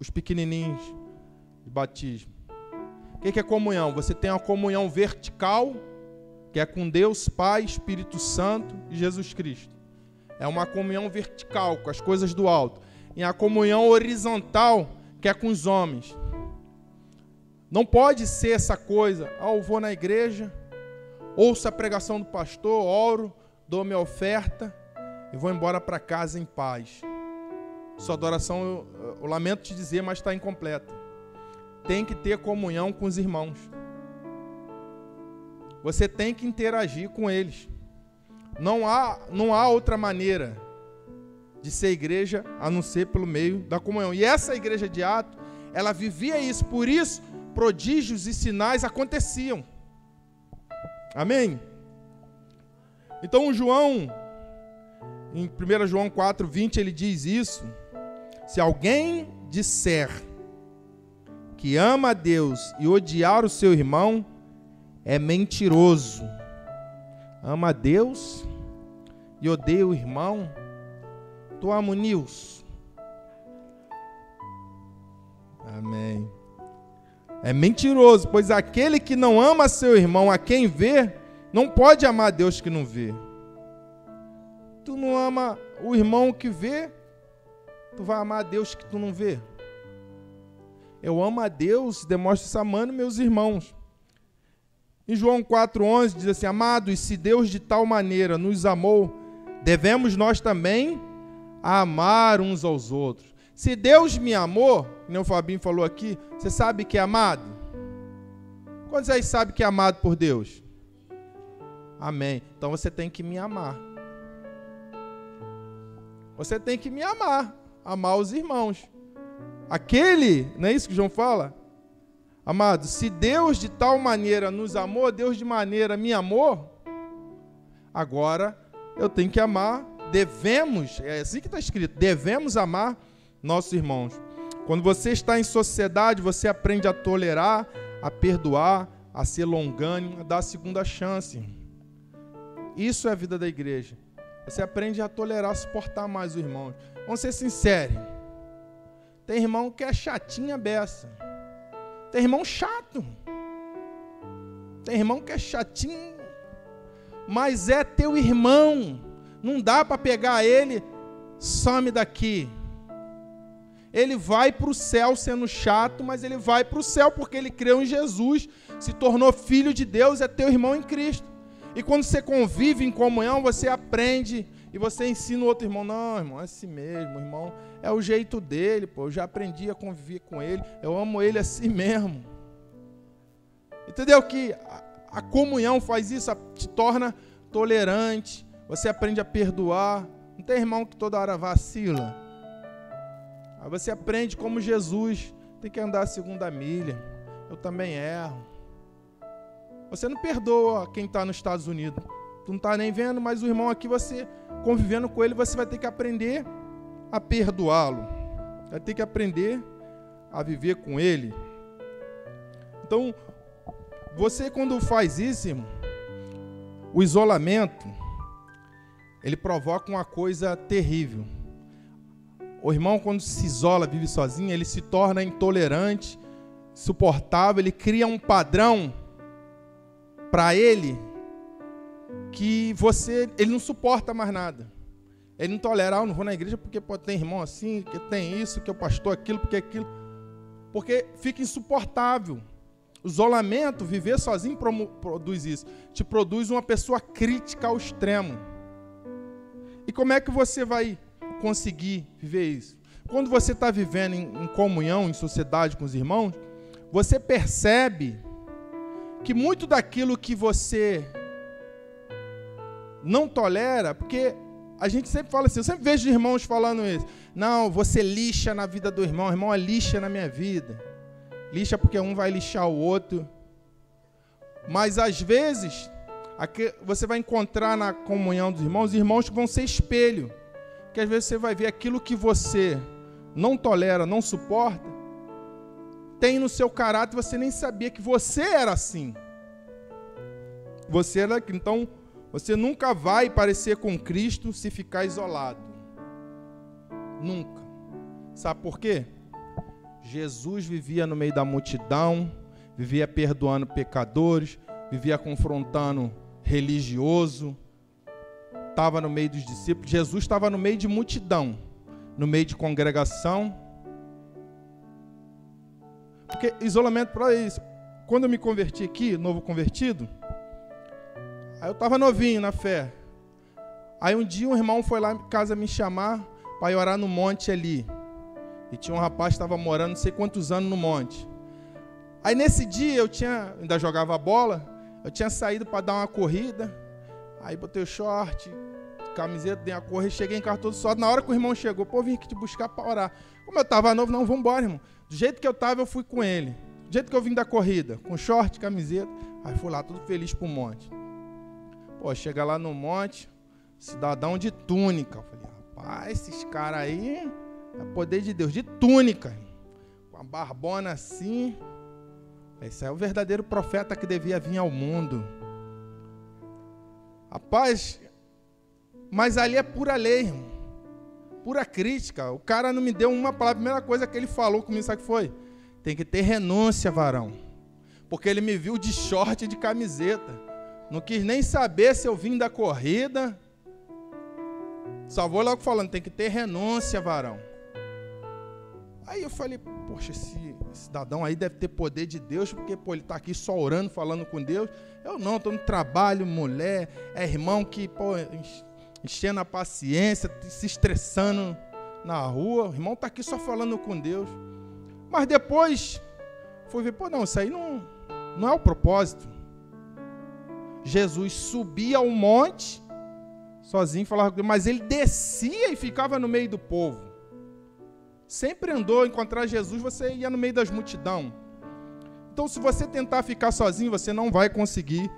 Speaker 1: os pequenininhos de batismo. O que é comunhão? Você tem uma comunhão vertical, que é com Deus, Pai, Espírito Santo e Jesus Cristo. É uma comunhão vertical, com as coisas do alto. E a comunhão horizontal, que é com os homens. Não pode ser essa coisa, ah, eu vou na igreja, ouço a pregação do pastor, oro, dou minha oferta e vou embora para casa em paz. Sua adoração, eu, eu lamento te dizer, mas está incompleta. Tem que ter comunhão com os irmãos. Você tem que interagir com eles. Não há, não há outra maneira de ser igreja a não ser pelo meio da comunhão. E essa igreja de Ato, ela vivia isso, por isso prodígios e sinais aconteciam. Amém? Então, João, em 1 João 4, 20, ele diz isso. Se alguém disser que ama a Deus e odiar o seu irmão, é mentiroso. Ama a Deus e odeia o irmão. Tu amo Nils. Amém. É mentiroso, pois aquele que não ama seu irmão a quem vê, não pode amar Deus que não vê. Tu não ama o irmão que vê, tu vai amar a Deus que tu não vê. Eu amo a Deus, demonstro isso amando meus irmãos. Em João 4,11 diz assim: Amados, se Deus de tal maneira nos amou, devemos nós também amar uns aos outros. Se Deus me amou, como o Fabinho falou aqui, você sabe que é amado? Quantos aí sabem que é amado por Deus? Amém. Então você tem que me amar. Você tem que me amar. Amar os irmãos. Aquele, não é isso que João fala? Amado, se Deus de tal maneira nos amou, Deus de maneira me amou, agora eu tenho que amar, devemos, é assim que está escrito, devemos amar nossos irmãos. Quando você está em sociedade, você aprende a tolerar, a perdoar, a ser longânimo, a dar a segunda chance. Isso é a vida da igreja. Você aprende a tolerar, a suportar mais o irmão. Vamos ser sinceros. Tem irmão que é chatinha beça. Tem irmão chato. Tem irmão que é chatinho. Mas é teu irmão. Não dá para pegar ele, some daqui. Ele vai para o céu sendo chato, mas ele vai para o céu porque ele creu em Jesus, se tornou filho de Deus, é teu irmão em Cristo. E quando você convive em comunhão, você aprende e você ensina o outro irmão, não, irmão, é assim mesmo, irmão, é o jeito dele, pô, eu já aprendi a conviver com ele, eu amo ele assim mesmo. Entendeu que a, a comunhão faz isso, a, te torna tolerante, você aprende a perdoar. Não tem irmão que toda hora vacila. Aí você aprende como Jesus tem que andar a segunda milha. Eu também erro. Você não perdoa quem está nos Estados Unidos. Tu não está nem vendo, mas o irmão aqui, você convivendo com ele, você vai ter que aprender a perdoá-lo. Vai ter que aprender a viver com ele. Então, você quando faz isso, irmão, o isolamento, ele provoca uma coisa terrível. O irmão, quando se isola, vive sozinho, ele se torna intolerante, suportável, ele cria um padrão para ele que você, ele não suporta mais nada. Ele não tolera, ah, eu não vou na igreja porque pode ter irmão assim, que tem isso, que é o pastor aquilo, porque aquilo. Porque fica insuportável. O isolamento, viver sozinho produz isso. Te produz uma pessoa crítica ao extremo. E como é que você vai conseguir viver isso? Quando você está vivendo em, em comunhão, em sociedade com os irmãos, você percebe que muito daquilo que você não tolera, porque a gente sempre fala assim, eu sempre vejo irmãos falando isso. Não, você lixa na vida do irmão, o irmão é lixa na minha vida. Lixa porque um vai lixar o outro. Mas às vezes, você vai encontrar na comunhão dos irmãos, irmãos que vão ser espelho. Que às vezes você vai ver aquilo que você não tolera, não suporta, tem no seu caráter, você nem sabia que você era assim. Você era então você nunca vai parecer com Cristo se ficar isolado. Nunca. Sabe por quê? Jesus vivia no meio da multidão, vivia perdoando pecadores, vivia confrontando religioso, estava no meio dos discípulos. Jesus estava no meio de multidão, no meio de congregação. Porque isolamento para isso. Quando eu me converti aqui, novo convertido, Aí eu estava novinho na fé. Aí um dia um irmão foi lá em casa me chamar para orar no monte ali. E tinha um rapaz que estava morando não sei quantos anos no monte. Aí nesse dia eu tinha, ainda jogava bola, eu tinha saído para dar uma corrida. Aí botei o short, camiseta, dei a correr, cheguei em casa todo suado. Na hora que o irmão chegou, pô, vim aqui te buscar para orar. Como eu estava novo, não, vamos embora, irmão. Do jeito que eu estava, eu fui com ele. Do jeito que eu vim da corrida, com short, camiseta. Aí fui lá, todo feliz pro monte. Pô, chega lá no monte, cidadão de túnica. Eu falei, rapaz, esses caras aí é poder de Deus, de túnica, com a barbona assim. Esse é o verdadeiro profeta que devia vir ao mundo. Rapaz, mas ali é pura lei, irmão. Pura crítica. O cara não me deu uma palavra. A primeira coisa que ele falou comigo, sabe o que foi? Tem que ter renúncia, varão. Porque ele me viu de short e de camiseta. Não quis nem saber se eu vim da corrida. Só vou logo falando, tem que ter renúncia, varão. Aí eu falei, poxa, esse cidadão aí deve ter poder de Deus, porque pô, ele está aqui só orando, falando com Deus. Eu não, estou no trabalho, mulher, é irmão que, pô, enchendo a paciência, se estressando na rua. O irmão está aqui só falando com Deus. Mas depois, fui ver, pô, não, isso aí não, não é o propósito. Jesus subia ao monte sozinho, falava com mas ele descia e ficava no meio do povo. Sempre andou encontrar Jesus, você ia no meio das multidão. Então, se você tentar ficar sozinho, você não vai conseguir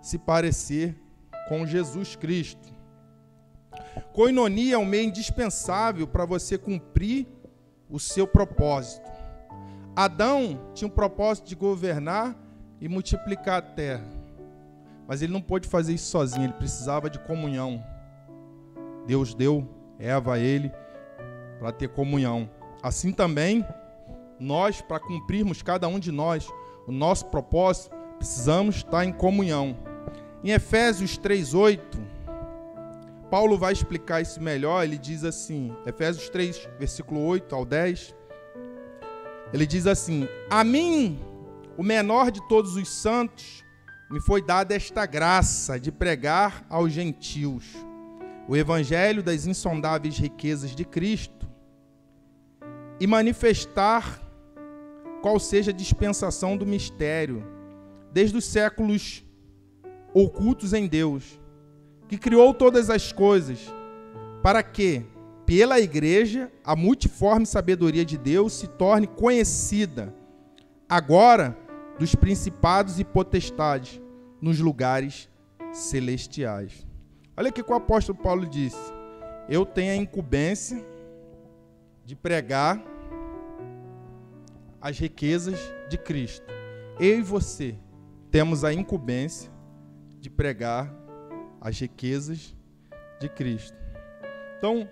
Speaker 1: se parecer com Jesus Cristo. Coinonia é um meio indispensável para você cumprir o seu propósito. Adão tinha um propósito de governar e multiplicar a terra. Mas ele não pôde fazer isso sozinho, ele precisava de comunhão. Deus deu Eva a ele para ter comunhão. Assim também, nós, para cumprirmos cada um de nós o nosso propósito, precisamos estar em comunhão. Em Efésios 3:8, Paulo vai explicar isso melhor, ele diz assim, Efésios 3, versículo 8 ao 10, ele diz assim: A mim, o menor de todos os santos, me foi dada esta graça de pregar aos gentios o evangelho das insondáveis riquezas de Cristo e manifestar qual seja a dispensação do mistério, desde os séculos ocultos em Deus, que criou todas as coisas, para que, pela igreja, a multiforme sabedoria de Deus se torne conhecida, agora, dos principados e potestades, nos lugares celestiais. Olha o que o apóstolo Paulo disse: Eu tenho a incumbência de pregar as riquezas de Cristo. Eu e você temos a incumbência de pregar as riquezas de Cristo. Então,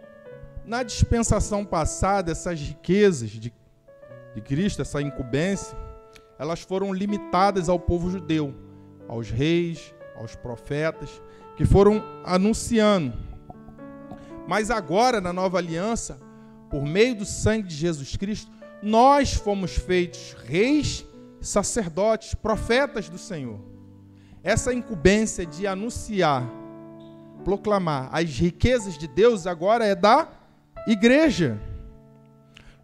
Speaker 1: na dispensação passada, essas riquezas de, de Cristo, essa incumbência, elas foram limitadas ao povo judeu, aos reis, aos profetas, que foram anunciando. Mas agora, na nova aliança, por meio do sangue de Jesus Cristo, nós fomos feitos reis, sacerdotes, profetas do Senhor. Essa incumbência de anunciar, proclamar as riquezas de Deus agora é da igreja.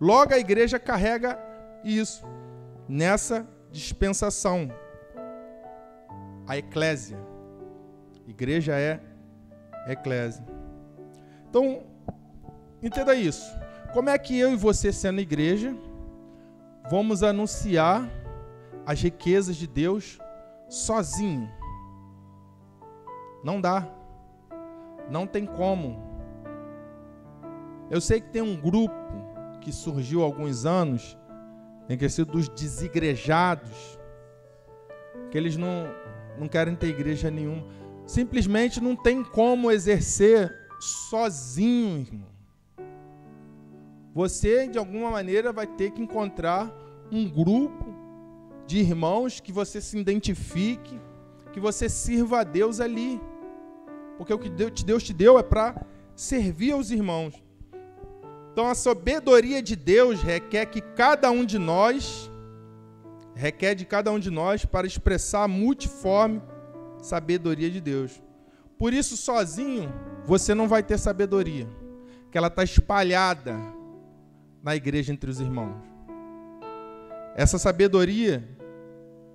Speaker 1: Logo a igreja carrega isso nessa dispensação. A eclésia. Igreja é eclésia. Então, entenda isso. Como é que eu e você, sendo igreja, vamos anunciar as riquezas de Deus sozinho? Não dá. Não tem como. Eu sei que tem um grupo que surgiu há alguns anos, tem que ser dos desigrejados, que eles não, não querem ter igreja nenhuma. Simplesmente não tem como exercer sozinho, irmão você de alguma maneira vai ter que encontrar um grupo de irmãos que você se identifique, que você sirva a Deus ali. Porque o que Deus te deu é para servir aos irmãos. Então a sabedoria de Deus requer que cada um de nós requer de cada um de nós para expressar a multiforme sabedoria de Deus. Por isso sozinho você não vai ter sabedoria, que ela está espalhada na igreja entre os irmãos. Essa sabedoria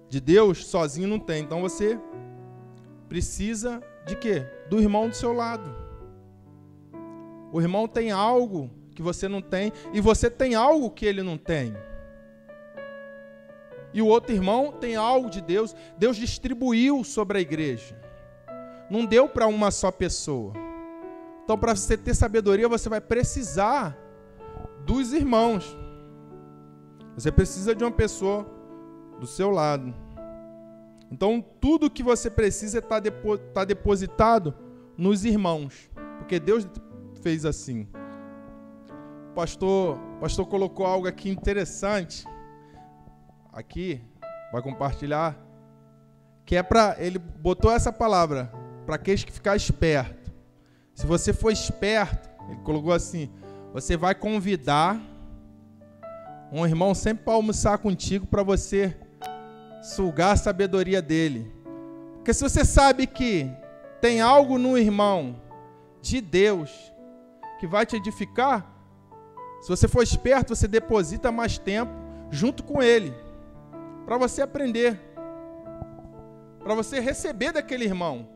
Speaker 1: de Deus sozinho não tem. Então você precisa de quê? Do irmão do seu lado. O irmão tem algo que você não tem e você tem algo que ele não tem. E o outro irmão tem algo de Deus. Deus distribuiu sobre a igreja. Não deu para uma só pessoa. Então, para você ter sabedoria, você vai precisar dos irmãos. Você precisa de uma pessoa do seu lado. Então, tudo que você precisa está tá depositado nos irmãos, porque Deus fez assim. Pastor, pastor colocou algo aqui interessante. Aqui, vai compartilhar. Que é para. Ele botou essa palavra, para aqueles que ficar esperto. Se você for esperto, ele colocou assim: você vai convidar um irmão sempre para almoçar contigo para você sugar a sabedoria dele. Porque se você sabe que tem algo no irmão de Deus que vai te edificar, se você for esperto, você deposita mais tempo junto com ele para você aprender, para você receber daquele irmão.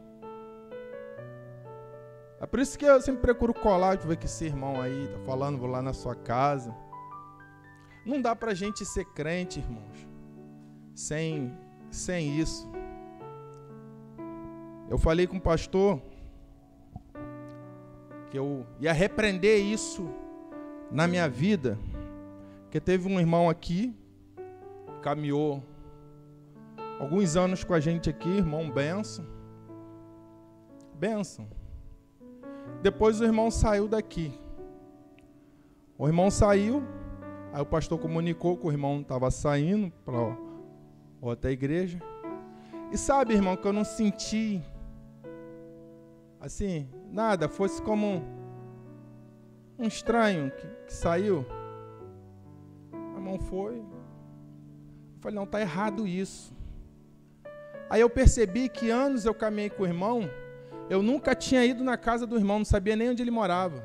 Speaker 1: É por isso que eu sempre procuro colar, ver que esse irmão aí tá falando, vou lá na sua casa. Não dá pra gente ser crente, irmãos, sem, sem isso. Eu falei com o pastor que eu ia repreender isso na minha vida, que teve um irmão aqui, caminhou alguns anos com a gente aqui, irmão Benção. Benção. Depois o irmão saiu daqui. O irmão saiu, aí o pastor comunicou que o irmão estava saindo para outra igreja. E sabe, irmão, que eu não senti assim, nada, fosse como um estranho que, que saiu. A mão foi. Eu falei, não, está errado isso. Aí eu percebi que anos eu caminhei com o irmão, eu nunca tinha ido na casa do irmão, não sabia nem onde ele morava.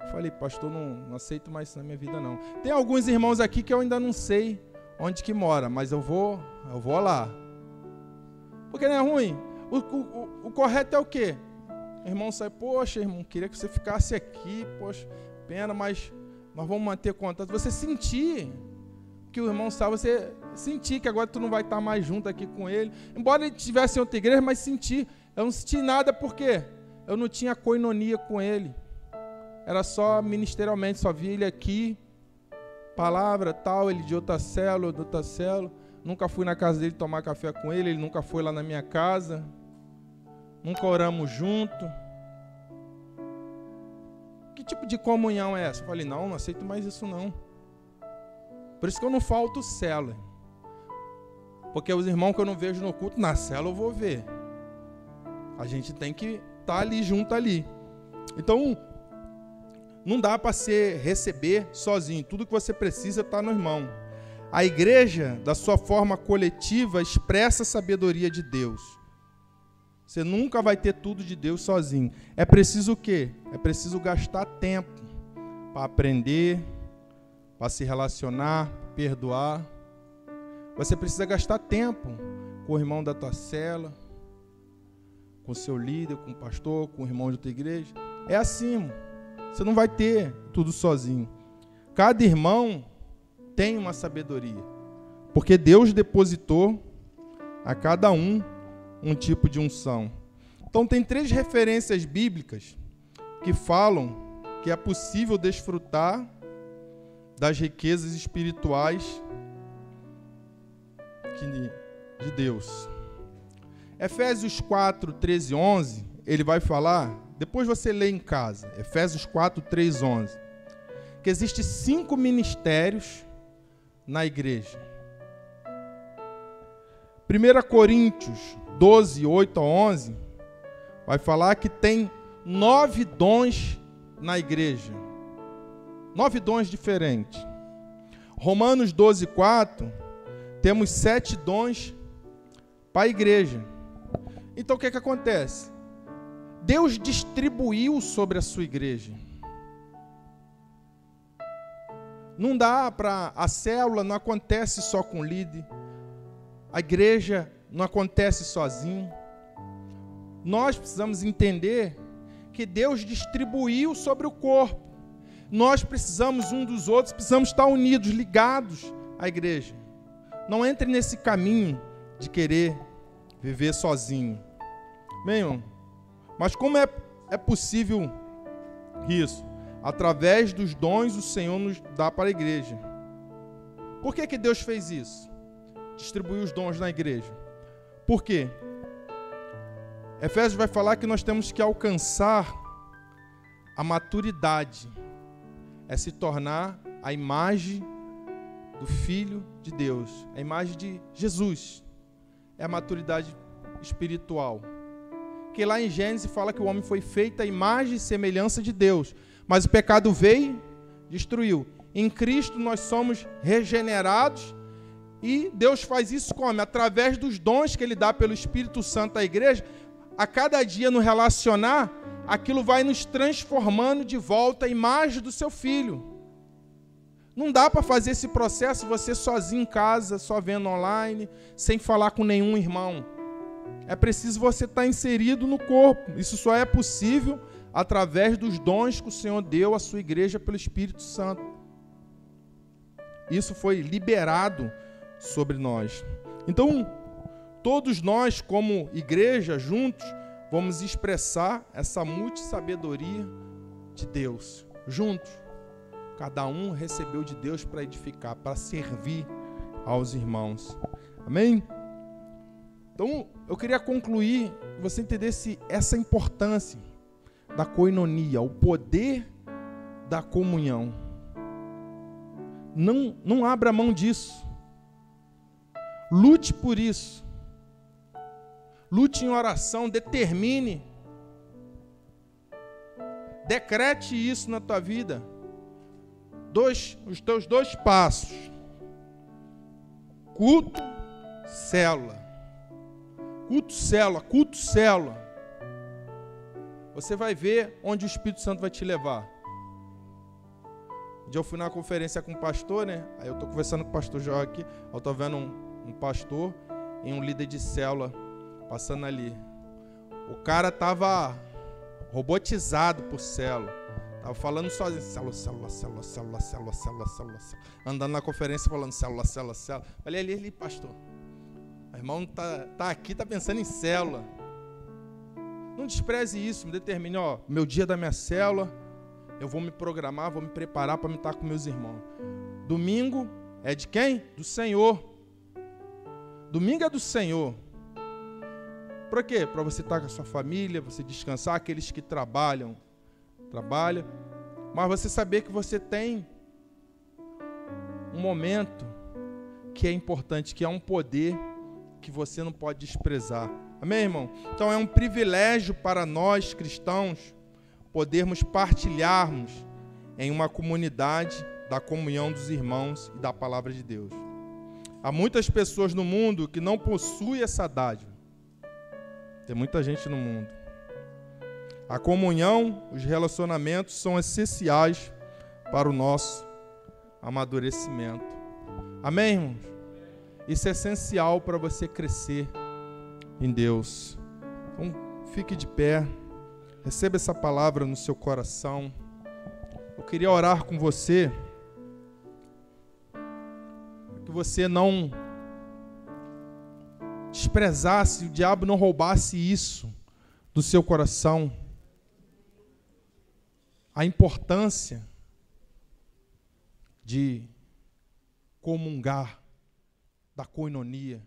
Speaker 1: Eu falei, pastor, não, não aceito mais isso na minha vida não. Tem alguns irmãos aqui que eu ainda não sei onde que mora, mas eu vou, eu vou lá. Porque não é ruim. O, o, o, o correto é o quê? Irmão sai, poxa, irmão, queria que você ficasse aqui, poxa, pena, mas nós vamos manter contato. Você sentir que o irmão está, você sentir que agora tu não vai estar mais junto aqui com ele. Embora ele estivesse em outra igreja, mas sentir. Eu não senti nada porque eu não tinha coinonia com ele. Era só ministerialmente, só via ele aqui, palavra tal, ele de outra célula, de outra célula. Nunca fui na casa dele tomar café com ele, ele nunca foi lá na minha casa nunca oramos junto. Que tipo de comunhão é essa? Eu falei, não, não aceito mais isso não. Por isso que eu não falto célula. Porque os irmãos que eu não vejo no culto, na célula eu vou ver. A gente tem que estar tá ali junto ali. Então, não dá para ser receber sozinho. Tudo que você precisa está no irmão. A igreja, da sua forma coletiva, expressa a sabedoria de Deus. Você nunca vai ter tudo de Deus sozinho. É preciso o quê? É preciso gastar tempo para aprender, para se relacionar, perdoar. Você precisa gastar tempo com o irmão da tua cela, com o seu líder, com o pastor, com o irmão de outra igreja. É assim. Você não vai ter tudo sozinho. Cada irmão tem uma sabedoria. Porque Deus depositou a cada um um tipo de unção. Então, tem três referências bíblicas que falam que é possível desfrutar das riquezas espirituais de Deus. Efésios 4, 13 e 11, ele vai falar, depois você lê em casa, Efésios 4, 3 11, que existem cinco ministérios na igreja. 1 Coríntios 12, 8 a 11, vai falar que tem nove dons na igreja. Nove dons diferentes. Romanos 12, 4, temos sete dons para a igreja. Então o que, é que acontece? Deus distribuiu sobre a sua igreja. Não dá para. A célula não acontece só com o líder. A igreja não acontece sozinho. Nós precisamos entender que Deus distribuiu sobre o corpo. Nós precisamos um dos outros, precisamos estar unidos, ligados à igreja. Não entre nesse caminho de querer viver sozinho. Bem, mas como é, é possível isso? Através dos dons o Senhor nos dá para a igreja. Por que, que Deus fez isso? Distribuiu os dons na igreja. Por quê? Efésios vai falar que nós temos que alcançar a maturidade, é se tornar a imagem do Filho de Deus, a imagem de Jesus. É a maturidade espiritual. Que lá em Gênesis fala que o homem foi feito à imagem e semelhança de Deus, mas o pecado veio, destruiu. Em Cristo nós somos regenerados e Deus faz isso como? Através dos dons que Ele dá pelo Espírito Santo à igreja. A cada dia no relacionar, aquilo vai nos transformando de volta à imagem do seu filho. Não dá para fazer esse processo você sozinho em casa, só vendo online, sem falar com nenhum irmão. É preciso você estar inserido no corpo. Isso só é possível através dos dons que o Senhor deu à sua igreja pelo Espírito Santo. Isso foi liberado sobre nós. Então, todos nós, como igreja, juntos, vamos expressar essa multissabedoria de Deus. Juntos. Cada um recebeu de Deus para edificar, para servir aos irmãos. Amém? Então, eu queria concluir, você entendesse essa importância da coinonia, o poder da comunhão. Não, não abra mão disso. Lute por isso. Lute em oração, determine. Decrete isso na tua vida. Dois, os teus dois passos. Culto, célula. Culto, célula, culto, célula. Você vai ver onde o Espírito Santo vai te levar. Um dia eu fui na conferência com o pastor, né? Aí eu tô conversando com o pastor Jó aqui. Eu tô vendo um, um pastor e um líder de célula passando ali. O cara tava robotizado por célula. Tava falando sozinho, célula, célula, célula, célula, célula, célula, célula, célula. Andando na conferência falando célula, célula, célula. Falei ali, ali, pastor. O irmão tá, tá aqui, tá pensando em célula. Não despreze isso, me determine, ó, meu dia da minha célula, eu vou me programar, vou me preparar para me estar com meus irmãos. Domingo é de quem? Do Senhor. Domingo é do Senhor. Para quê? Para você estar com a sua família, você descansar, aqueles que trabalham, trabalham, mas você saber que você tem um momento que é importante, que é um poder que você não pode desprezar. Amém, irmão? Então é um privilégio para nós cristãos podermos partilharmos em uma comunidade da comunhão dos irmãos e da palavra de Deus. Há muitas pessoas no mundo que não possuem essa dádiva. Tem muita gente no mundo. A comunhão, os relacionamentos são essenciais para o nosso amadurecimento. Amém, irmãos? Isso é essencial para você crescer em Deus. Então, fique de pé, receba essa palavra no seu coração. Eu queria orar com você, que você não desprezasse, o diabo não roubasse isso do seu coração. A importância de comungar da coinonia